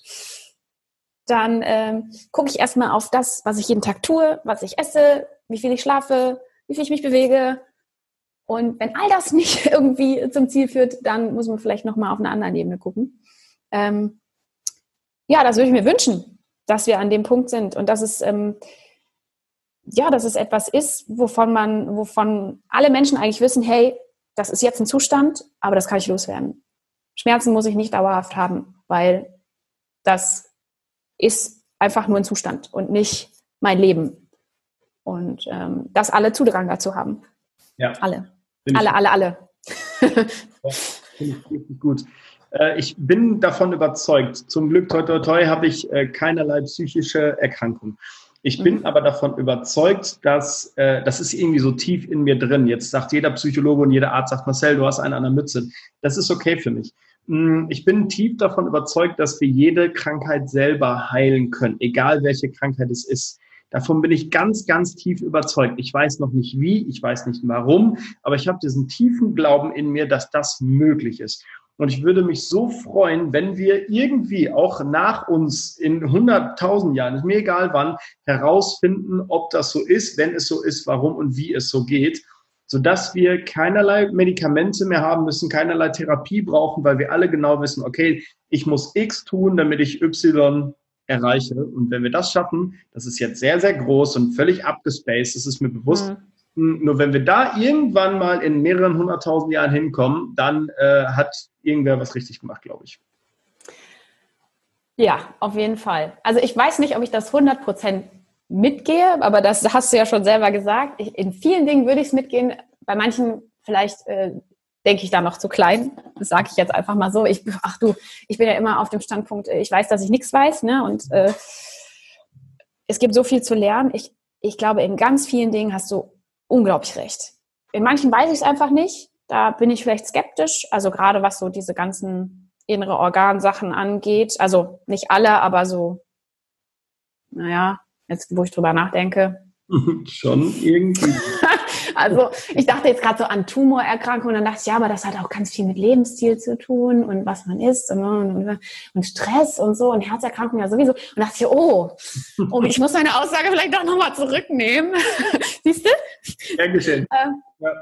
dann ähm, gucke ich erstmal auf das, was ich jeden Tag tue, was ich esse, wie viel ich schlafe, wie viel ich mich bewege. Und wenn all das (laughs) nicht irgendwie zum Ziel führt, dann muss man vielleicht nochmal auf einer anderen Ebene gucken. Ähm, ja, das würde ich mir wünschen, dass wir an dem Punkt sind und dass es, ähm, ja, dass es etwas ist, wovon man, wovon alle Menschen eigentlich wissen, hey, das ist jetzt ein Zustand, aber das kann ich loswerden. Schmerzen muss ich nicht dauerhaft haben, weil das ist einfach nur ein Zustand und nicht mein Leben. Und ähm, dass alle Zudrang dazu haben. Ja. Alle. Alle, alle, alle, (laughs) alle. Finde ich richtig gut. Äh, ich bin davon überzeugt. Zum Glück, toi, toi, toi, habe ich äh, keinerlei psychische Erkrankung. Ich bin mhm. aber davon überzeugt, dass äh, das ist irgendwie so tief in mir drin. Jetzt sagt jeder Psychologe und jeder Arzt sagt, Marcel, du hast einen an der Mütze. Das ist okay für mich. hm, ich bin tief davon überzeugt, dass wir jede Krankheit selber heilen können, egal welche Krankheit es ist. Davon bin ich ganz, ganz tief überzeugt. Ich weiß noch nicht wie, ich weiß nicht warum, aber ich habe diesen tiefen Glauben in mir, dass das möglich ist. Und ich würde mich so freuen, wenn wir irgendwie auch nach uns in 100.000 Jahren, ist mir egal wann, herausfinden, ob das so ist, wenn es so ist, warum und wie es so geht, sodass wir keinerlei Medikamente mehr haben müssen, keinerlei Therapie brauchen, weil wir alle genau wissen, okay, ich muss X tun, damit ich Y erreiche. Und wenn wir das schaffen, das ist jetzt sehr, sehr groß und völlig abgespaced, das ist mir bewusst. Mhm. Nur wenn wir da irgendwann mal in mehreren hunderttausend Jahren hinkommen, dann äh, hat irgendwer was richtig gemacht, glaube ich. Ja, auf jeden Fall. Also ich weiß nicht, ob ich das 100% mitgehe, aber das hast du ja schon selber gesagt. Ich, in vielen Dingen würde ich es mitgehen. Bei manchen vielleicht äh, denke ich da noch zu klein. Sage ich jetzt einfach mal so. Ich, ach du, ich bin ja immer auf dem Standpunkt, äh, ich weiß, dass ich nichts weiß. Ne? Und äh, es gibt so viel zu lernen. Ich, ich glaube, in ganz vielen Dingen hast du unglaublich recht. In manchen weiß ich es einfach nicht. Da bin ich vielleicht skeptisch. Also gerade was so diese ganzen innere Organsachen angeht. Also nicht alle, aber so, naja, jetzt wo ich drüber nachdenke. (laughs) Schon irgendwie. Also ich dachte jetzt gerade so an Tumorerkrankungen, dann dachte ich, ja, aber das hat auch ganz viel mit Lebensstil zu tun und was man isst und, und, und Stress und so und Herzerkrankungen ja sowieso. Und dachte ich, oh, oh ich muss meine Aussage vielleicht doch nochmal zurücknehmen. (laughs) Siehst du? Gern geschehen. Ähm, ja.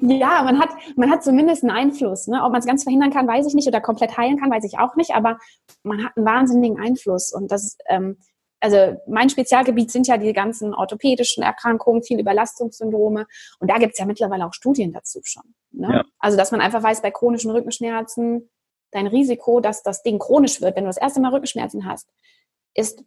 ja, man hat, man hat zumindest einen Einfluss. Ne? Ob man es ganz verhindern kann, weiß ich nicht, oder komplett heilen kann, weiß ich auch nicht, aber man hat einen wahnsinnigen Einfluss. Und das, ähm, also mein Spezialgebiet sind ja die ganzen orthopädischen Erkrankungen, viele Überlastungssyndrome. Und da gibt es ja mittlerweile auch Studien dazu schon. Ne? Ja. Also, dass man einfach weiß, bei chronischen Rückenschmerzen, dein Risiko, dass das Ding chronisch wird, wenn du das erste Mal Rückenschmerzen hast, ist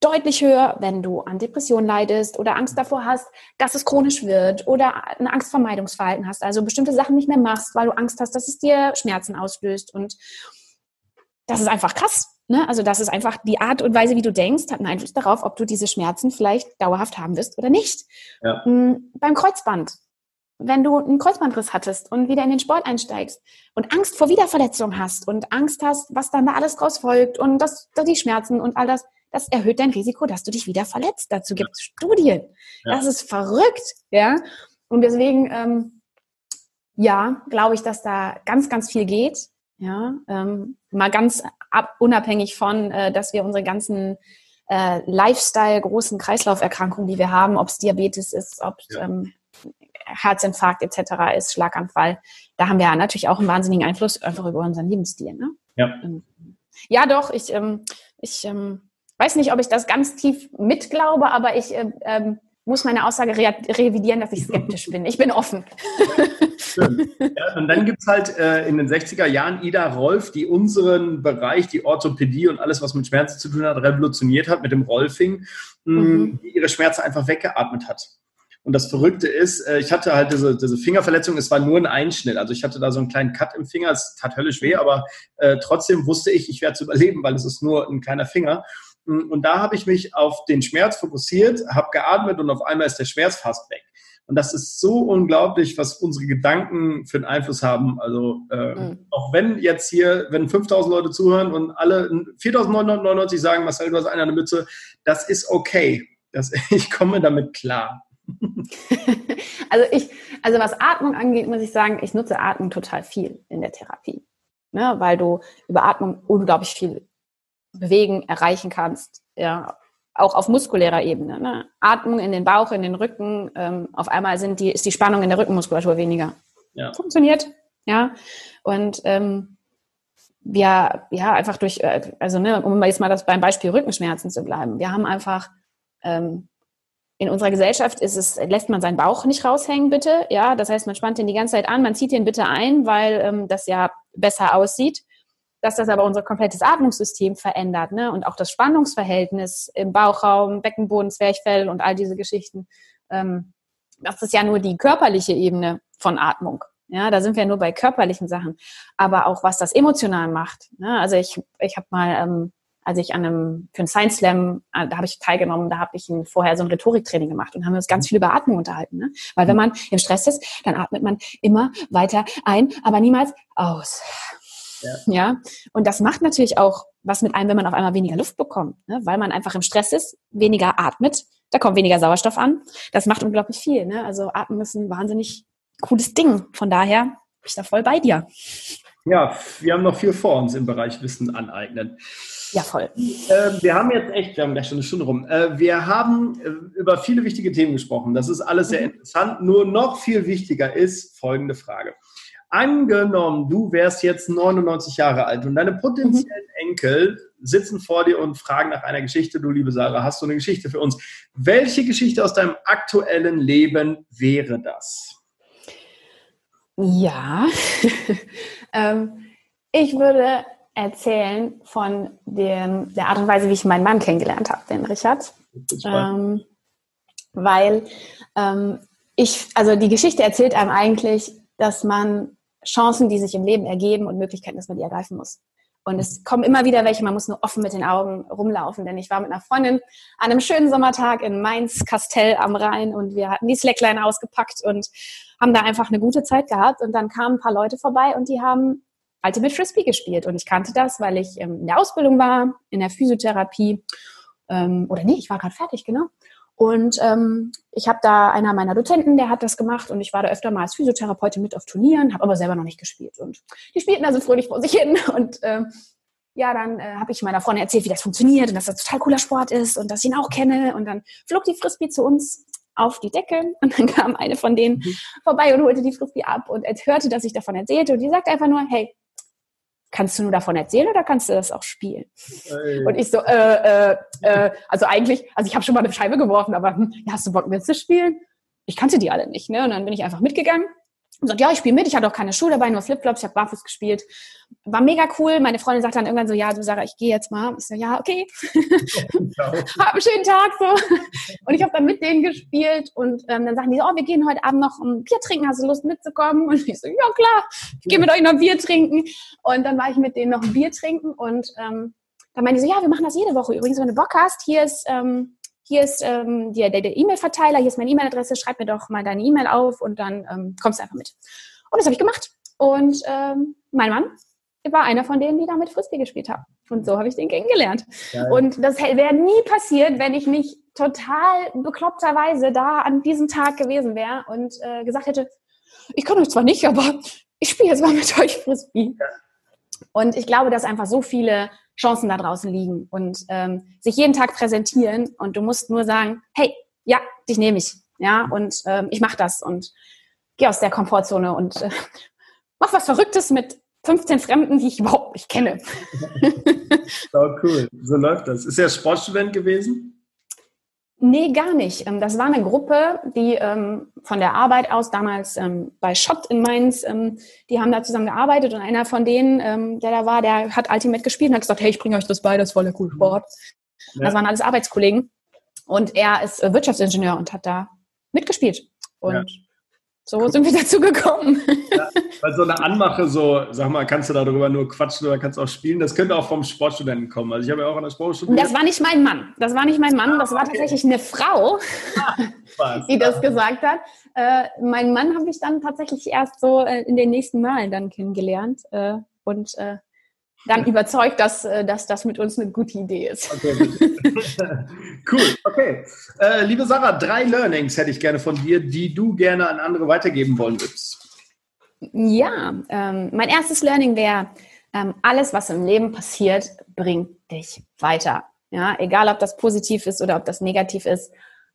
deutlich höher, wenn du an Depressionen leidest oder Angst davor hast, dass es chronisch wird oder ein Angstvermeidungsverhalten hast, also bestimmte Sachen nicht mehr machst, weil du Angst hast, dass es dir Schmerzen auslöst. Und das ist einfach krass. Ne? Also das ist einfach die Art und Weise, wie du denkst, hat einen Einfluss darauf, ob du diese Schmerzen vielleicht dauerhaft haben wirst oder nicht. Ja. Hm, beim Kreuzband. Wenn du einen Kreuzbandriss hattest und wieder in den Sport einsteigst und Angst vor Wiederverletzung hast und Angst hast, was dann da alles draus folgt und das, die Schmerzen und all das, das erhöht dein Risiko, dass du dich wieder verletzt. Dazu gibt es Studien. Ja. Das ist verrückt, ja. Und deswegen, ähm, ja, glaube ich, dass da ganz, ganz viel geht. Ja, ähm, mal ganz ab, unabhängig von, äh, dass wir unsere ganzen äh, Lifestyle, großen Kreislauferkrankungen, die wir haben, ob es Diabetes ist, ob ja. ähm, Herzinfarkt etc. ist, Schlaganfall, da haben wir natürlich auch einen wahnsinnigen Einfluss einfach über unseren Lebensstil. Ne? Ja. Ähm, ja, doch, ich, ähm, ich ähm, weiß nicht, ob ich das ganz tief mitglaube, aber ich äh, ähm, muss meine Aussage re revidieren, dass ich skeptisch bin. Ich bin offen. Ja, und dann gibt es halt äh, in den 60er Jahren Ida Rolf, die unseren Bereich, die Orthopädie und alles, was mit Schmerzen zu tun hat, revolutioniert hat mit dem Rolfing, mhm. die ihre Schmerzen einfach weggeatmet hat. Und das Verrückte ist, äh, ich hatte halt diese, diese Fingerverletzung, es war nur ein Einschnitt. Also ich hatte da so einen kleinen Cut im Finger, es tat höllisch weh, aber äh, trotzdem wusste ich, ich werde es überleben, weil es ist nur ein kleiner Finger. Und da habe ich mich auf den Schmerz fokussiert, habe geatmet und auf einmal ist der Schmerz fast weg. Und das ist so unglaublich, was unsere Gedanken für einen Einfluss haben. Also äh, mhm. auch wenn jetzt hier, wenn 5000 Leute zuhören und alle 4999 sagen, Marcel, du hast eine Mütze, das ist okay. Das, (laughs) ich komme damit klar. (laughs) also ich, also was Atmung angeht, muss ich sagen, ich nutze Atmung total viel in der Therapie. Ne, weil du über Atmung unglaublich viel bewegen, erreichen kannst. Ja, auch auf muskulärer Ebene. Ne? Atmung in den Bauch, in den Rücken. Ähm, auf einmal sind die, ist die Spannung in der Rückenmuskulatur weniger. Ja. Funktioniert. Ja. Und ähm, wir, ja, einfach durch, äh, also ne, um jetzt mal das beim Beispiel Rückenschmerzen zu bleiben. Wir haben einfach ähm, in unserer Gesellschaft ist es, lässt man seinen Bauch nicht raushängen, bitte. Ja, das heißt, man spannt den die ganze Zeit an, man zieht den bitte ein, weil ähm, das ja besser aussieht dass das aber unser komplettes Atmungssystem verändert ne? und auch das Spannungsverhältnis im Bauchraum, Beckenboden, Zwerchfell und all diese Geschichten. Ähm, das ist ja nur die körperliche Ebene von Atmung. Ja, da sind wir nur bei körperlichen Sachen. Aber auch was das emotional macht. Ne? Also ich, ich habe mal ähm, als ich an einem, für einen Science Slam, äh, da habe ich teilgenommen, da habe ich ein, vorher so ein Rhetoriktraining gemacht und haben uns ganz viel über Atmung unterhalten. Ne? Weil wenn man im Stress ist, dann atmet man immer weiter ein, aber niemals aus. Ja. ja. Und das macht natürlich auch was mit einem, wenn man auf einmal weniger Luft bekommt, ne? weil man einfach im Stress ist, weniger atmet, da kommt weniger Sauerstoff an. Das macht unglaublich viel. Ne? Also atmen ist ein wahnsinnig cooles Ding. Von daher bin ich da voll bei dir. Ja, wir haben noch viel vor uns im Bereich Wissen aneignen. Ja, voll. Äh, wir haben jetzt echt, wir haben gleich schon eine Stunde rum. Äh, wir haben äh, über viele wichtige Themen gesprochen. Das ist alles sehr mhm. interessant. Nur noch viel wichtiger ist folgende Frage. Angenommen, du wärst jetzt 99 Jahre alt und deine potenziellen mhm. Enkel sitzen vor dir und fragen nach einer Geschichte. Du, liebe Sarah, hast du eine Geschichte für uns? Welche Geschichte aus deinem aktuellen Leben wäre das? Ja, (laughs) ähm, ich würde erzählen von dem, der Art und Weise, wie ich meinen Mann kennengelernt habe, den Richard. Ähm, weil ähm, ich, also die Geschichte erzählt einem eigentlich, dass man Chancen, die sich im Leben ergeben und Möglichkeiten, dass man die ergreifen muss. Und es kommen immer wieder welche, man muss nur offen mit den Augen rumlaufen, denn ich war mit einer Freundin an einem schönen Sommertag in Mainz, Kastell am Rhein und wir hatten die Slackline ausgepackt und haben da einfach eine gute Zeit gehabt und dann kamen ein paar Leute vorbei und die haben Ultimate Frisbee gespielt und ich kannte das, weil ich ähm, in der Ausbildung war, in der Physiotherapie ähm, oder nee, ich war gerade fertig, genau. Und ähm, ich habe da einer meiner Dozenten, der hat das gemacht und ich war da öfter mal als Physiotherapeutin mit auf Turnieren, habe aber selber noch nicht gespielt. Und die spielten also fröhlich vor sich hin (laughs) und äh, ja, dann äh, habe ich meiner Freundin erzählt, wie das funktioniert und dass das total cooler Sport ist und dass ich ihn auch kenne. Und dann flog die Frisbee zu uns auf die Decke (laughs) und dann kam eine von denen mhm. vorbei und holte die Frisbee ab und hörte, dass ich davon erzählte und die sagte einfach nur, hey, kannst du nur davon erzählen oder kannst du das auch spielen? Hey. Und ich so, äh, äh, äh, also eigentlich, also ich habe schon mal eine Scheibe geworfen, aber hm, ja, hast du Bock mitzuspielen? Ich kannte die alle nicht, ne? Und dann bin ich einfach mitgegangen und sagt, ja, ich spiele mit, ich hatte auch keine Schuhe dabei, nur Flipflops, ich habe barfuß gespielt. War mega cool. Meine Freundin sagt dann irgendwann so, ja, du Sarah, ich gehe jetzt mal. Ich so, ja, okay. Hab einen schönen Tag so. Und ich habe dann mit denen gespielt und ähm, dann sagen die so, oh, wir gehen heute Abend noch ein Bier trinken, hast du Lust mitzukommen? Und ich so, ja klar, ich gehe mit euch noch ein Bier trinken. Und dann war ich mit denen noch ein Bier trinken und ähm, dann meinen die so, ja, wir machen das jede Woche. Übrigens, wenn du Bock hast, hier ist ähm, hier ist ähm, der, der E-Mail-Verteiler, hier ist meine E-Mail-Adresse, schreib mir doch mal deine E-Mail auf und dann ähm, kommst du einfach mit. Und das habe ich gemacht. Und ähm, mein Mann war einer von denen, die da mit Frisbee gespielt haben. Und so habe ich den kennengelernt. Geil. Und das wäre nie passiert, wenn ich nicht total bekloppterweise da an diesem Tag gewesen wäre und äh, gesagt hätte, ich kann euch zwar nicht, aber ich spiele jetzt mal mit euch Frisbee. Ja. Und ich glaube, dass einfach so viele Chancen da draußen liegen und ähm, sich jeden Tag präsentieren und du musst nur sagen, hey, ja, dich nehme ich, ja, und ähm, ich mache das und gehe aus der Komfortzone und äh, (laughs) mach was Verrücktes mit 15 Fremden, die ich überhaupt nicht kenne. (laughs) oh, cool, so läuft das. Ist er Sportstudent gewesen? Nee, gar nicht. Ähm, das war eine Gruppe, die ähm, von der Arbeit aus damals ähm, bei Schott in Mainz, ähm, die haben da zusammen gearbeitet und einer von denen, der da war, der hat Ultimate gespielt und hat gesagt, hey, ich bringe euch das bei, das ist voll der coole Sport. Ja. Das waren alles Arbeitskollegen und er ist äh, Wirtschaftsingenieur und hat da mitgespielt. Und ja. So sind wir dazu gekommen. Ja, weil so eine Anmache, so, sag mal, kannst du darüber nur quatschen oder kannst auch spielen, das könnte auch vom Sportstudenten kommen. Also ich habe ja auch an der Sportschule. Das war nicht mein Mann. Das war nicht mein Mann, das war okay. tatsächlich eine Frau, ah, die das gesagt hat. Äh, mein Mann habe ich dann tatsächlich erst so äh, in den nächsten Malen dann kennengelernt. Äh, und äh, dann überzeugt, dass, äh, dass das mit uns eine gute Idee ist. Okay. (laughs) cool, okay. Äh, liebe Sarah, drei Learnings hätte ich gerne von dir, die du gerne an andere weitergeben wollen würdest. Ja, ähm, mein erstes Learning wäre, ähm, alles, was im Leben passiert, bringt dich weiter. Ja, egal, ob das positiv ist oder ob das negativ ist.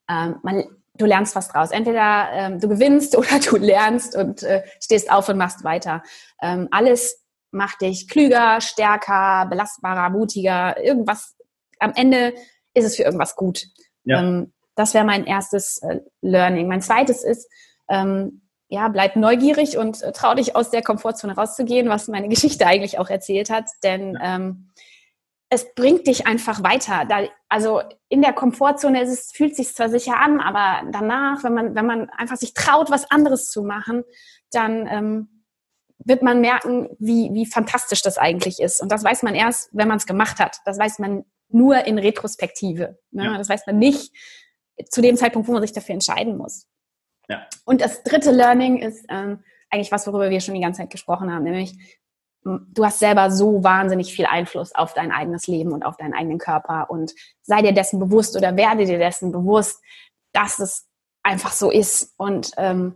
Ähm, man, du lernst was draus. Entweder ähm, du gewinnst (laughs) oder du lernst und äh, stehst auf und machst weiter. Ähm, alles macht dich klüger, stärker, belastbarer, mutiger, irgendwas. Am Ende ist es für irgendwas gut. Ja. Ähm, das wäre mein erstes äh, Learning. Mein zweites ist, ähm, ja, bleib neugierig und äh, trau dich aus der Komfortzone rauszugehen, was meine (laughs) Geschichte eigentlich auch erzählt hat, denn ähm, es bringt dich einfach weiter. Da, also in der Komfortzone ist es, fühlt sich zwar sicher an, aber danach, wenn man, wenn man einfach sich traut, was anderes zu machen, dann ähm, wird man merken, wie, wie fantastisch das eigentlich ist. Und das weiß man erst, wenn man es gemacht hat. Das weiß man nur in Retrospektive. Ne? Ja. Das weiß man nicht zu dem Zeitpunkt, wo man sich dafür entscheiden muss. Ja. Und das dritte Learning ist ähm, eigentlich was, worüber wir schon die ganze Zeit gesprochen haben, nämlich du hast selber so wahnsinnig viel Einfluss auf dein eigenes Leben und auf deinen eigenen Körper und sei dir dessen bewusst oder werde dir dessen bewusst, dass es einfach so ist. Und ähm,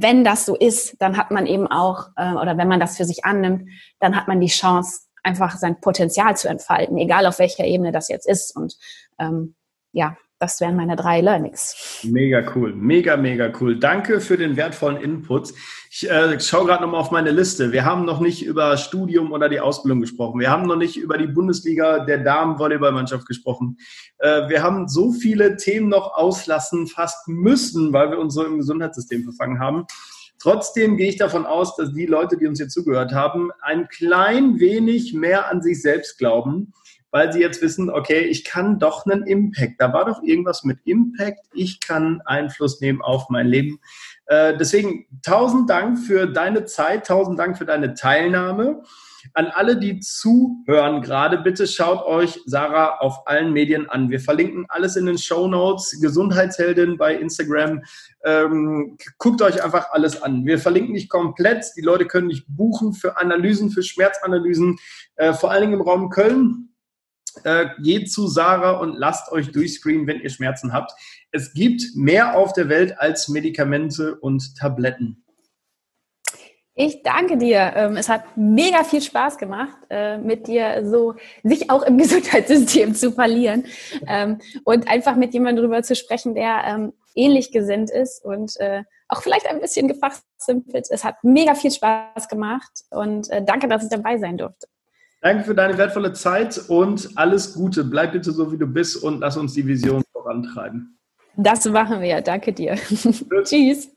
wenn das so ist, dann hat man eben auch, äh, oder wenn man das für sich annimmt, dann hat man die Chance, einfach sein Potenzial zu entfalten, egal auf welcher Ebene das jetzt ist. Und ähm, ja, das wären meine drei Learnings. Mega cool, mega, mega cool. Danke für den wertvollen Input. Ich äh, schaue gerade nochmal auf meine Liste. Wir haben noch nicht über Studium oder die Ausbildung gesprochen. Wir haben noch nicht über die Bundesliga der Damen-Volleyballmannschaft gesprochen. Äh, wir haben so viele Themen noch auslassen, fast müssen, weil wir uns so im Gesundheitssystem verfangen haben. Trotzdem gehe ich davon aus, dass die Leute, die uns hier zugehört haben, ein klein wenig mehr an sich selbst glauben weil sie jetzt wissen, okay, ich kann doch einen Impact. Da war doch irgendwas mit Impact. Ich kann Einfluss nehmen auf mein Leben. Äh, deswegen tausend Dank für deine Zeit, tausend Dank für deine Teilnahme. An alle, die zuhören gerade, bitte schaut euch Sarah auf allen Medien an. Wir verlinken alles in den Show Notes. Gesundheitsheldin bei Instagram. Ähm, guckt euch einfach alles an. Wir verlinken nicht komplett. Die Leute können nicht buchen für Analysen, für Schmerzanalysen, äh, vor allen Dingen im Raum Köln äh, geht zu Sarah und lasst euch durchscreenen, wenn ihr Schmerzen habt. Es gibt mehr auf der Welt als Medikamente und Tabletten. Ich danke dir. Ähm, es hat mega viel Spaß gemacht, äh, mit dir so sich auch im (laughs) Gesundheitssystem zu verlieren ähm, und einfach mit jemandem darüber zu sprechen, der ähm, ähnlich gesinnt ist und äh, auch vielleicht ein bisschen gefachsimpelt. Es hat mega viel Spaß gemacht und äh, danke, dass ich dabei sein durfte. Danke für deine wertvolle Zeit und alles Gute. Bleib bitte so, wie du bist und lass uns die Vision vorantreiben. Das machen wir. Danke dir. (laughs) Tschüss.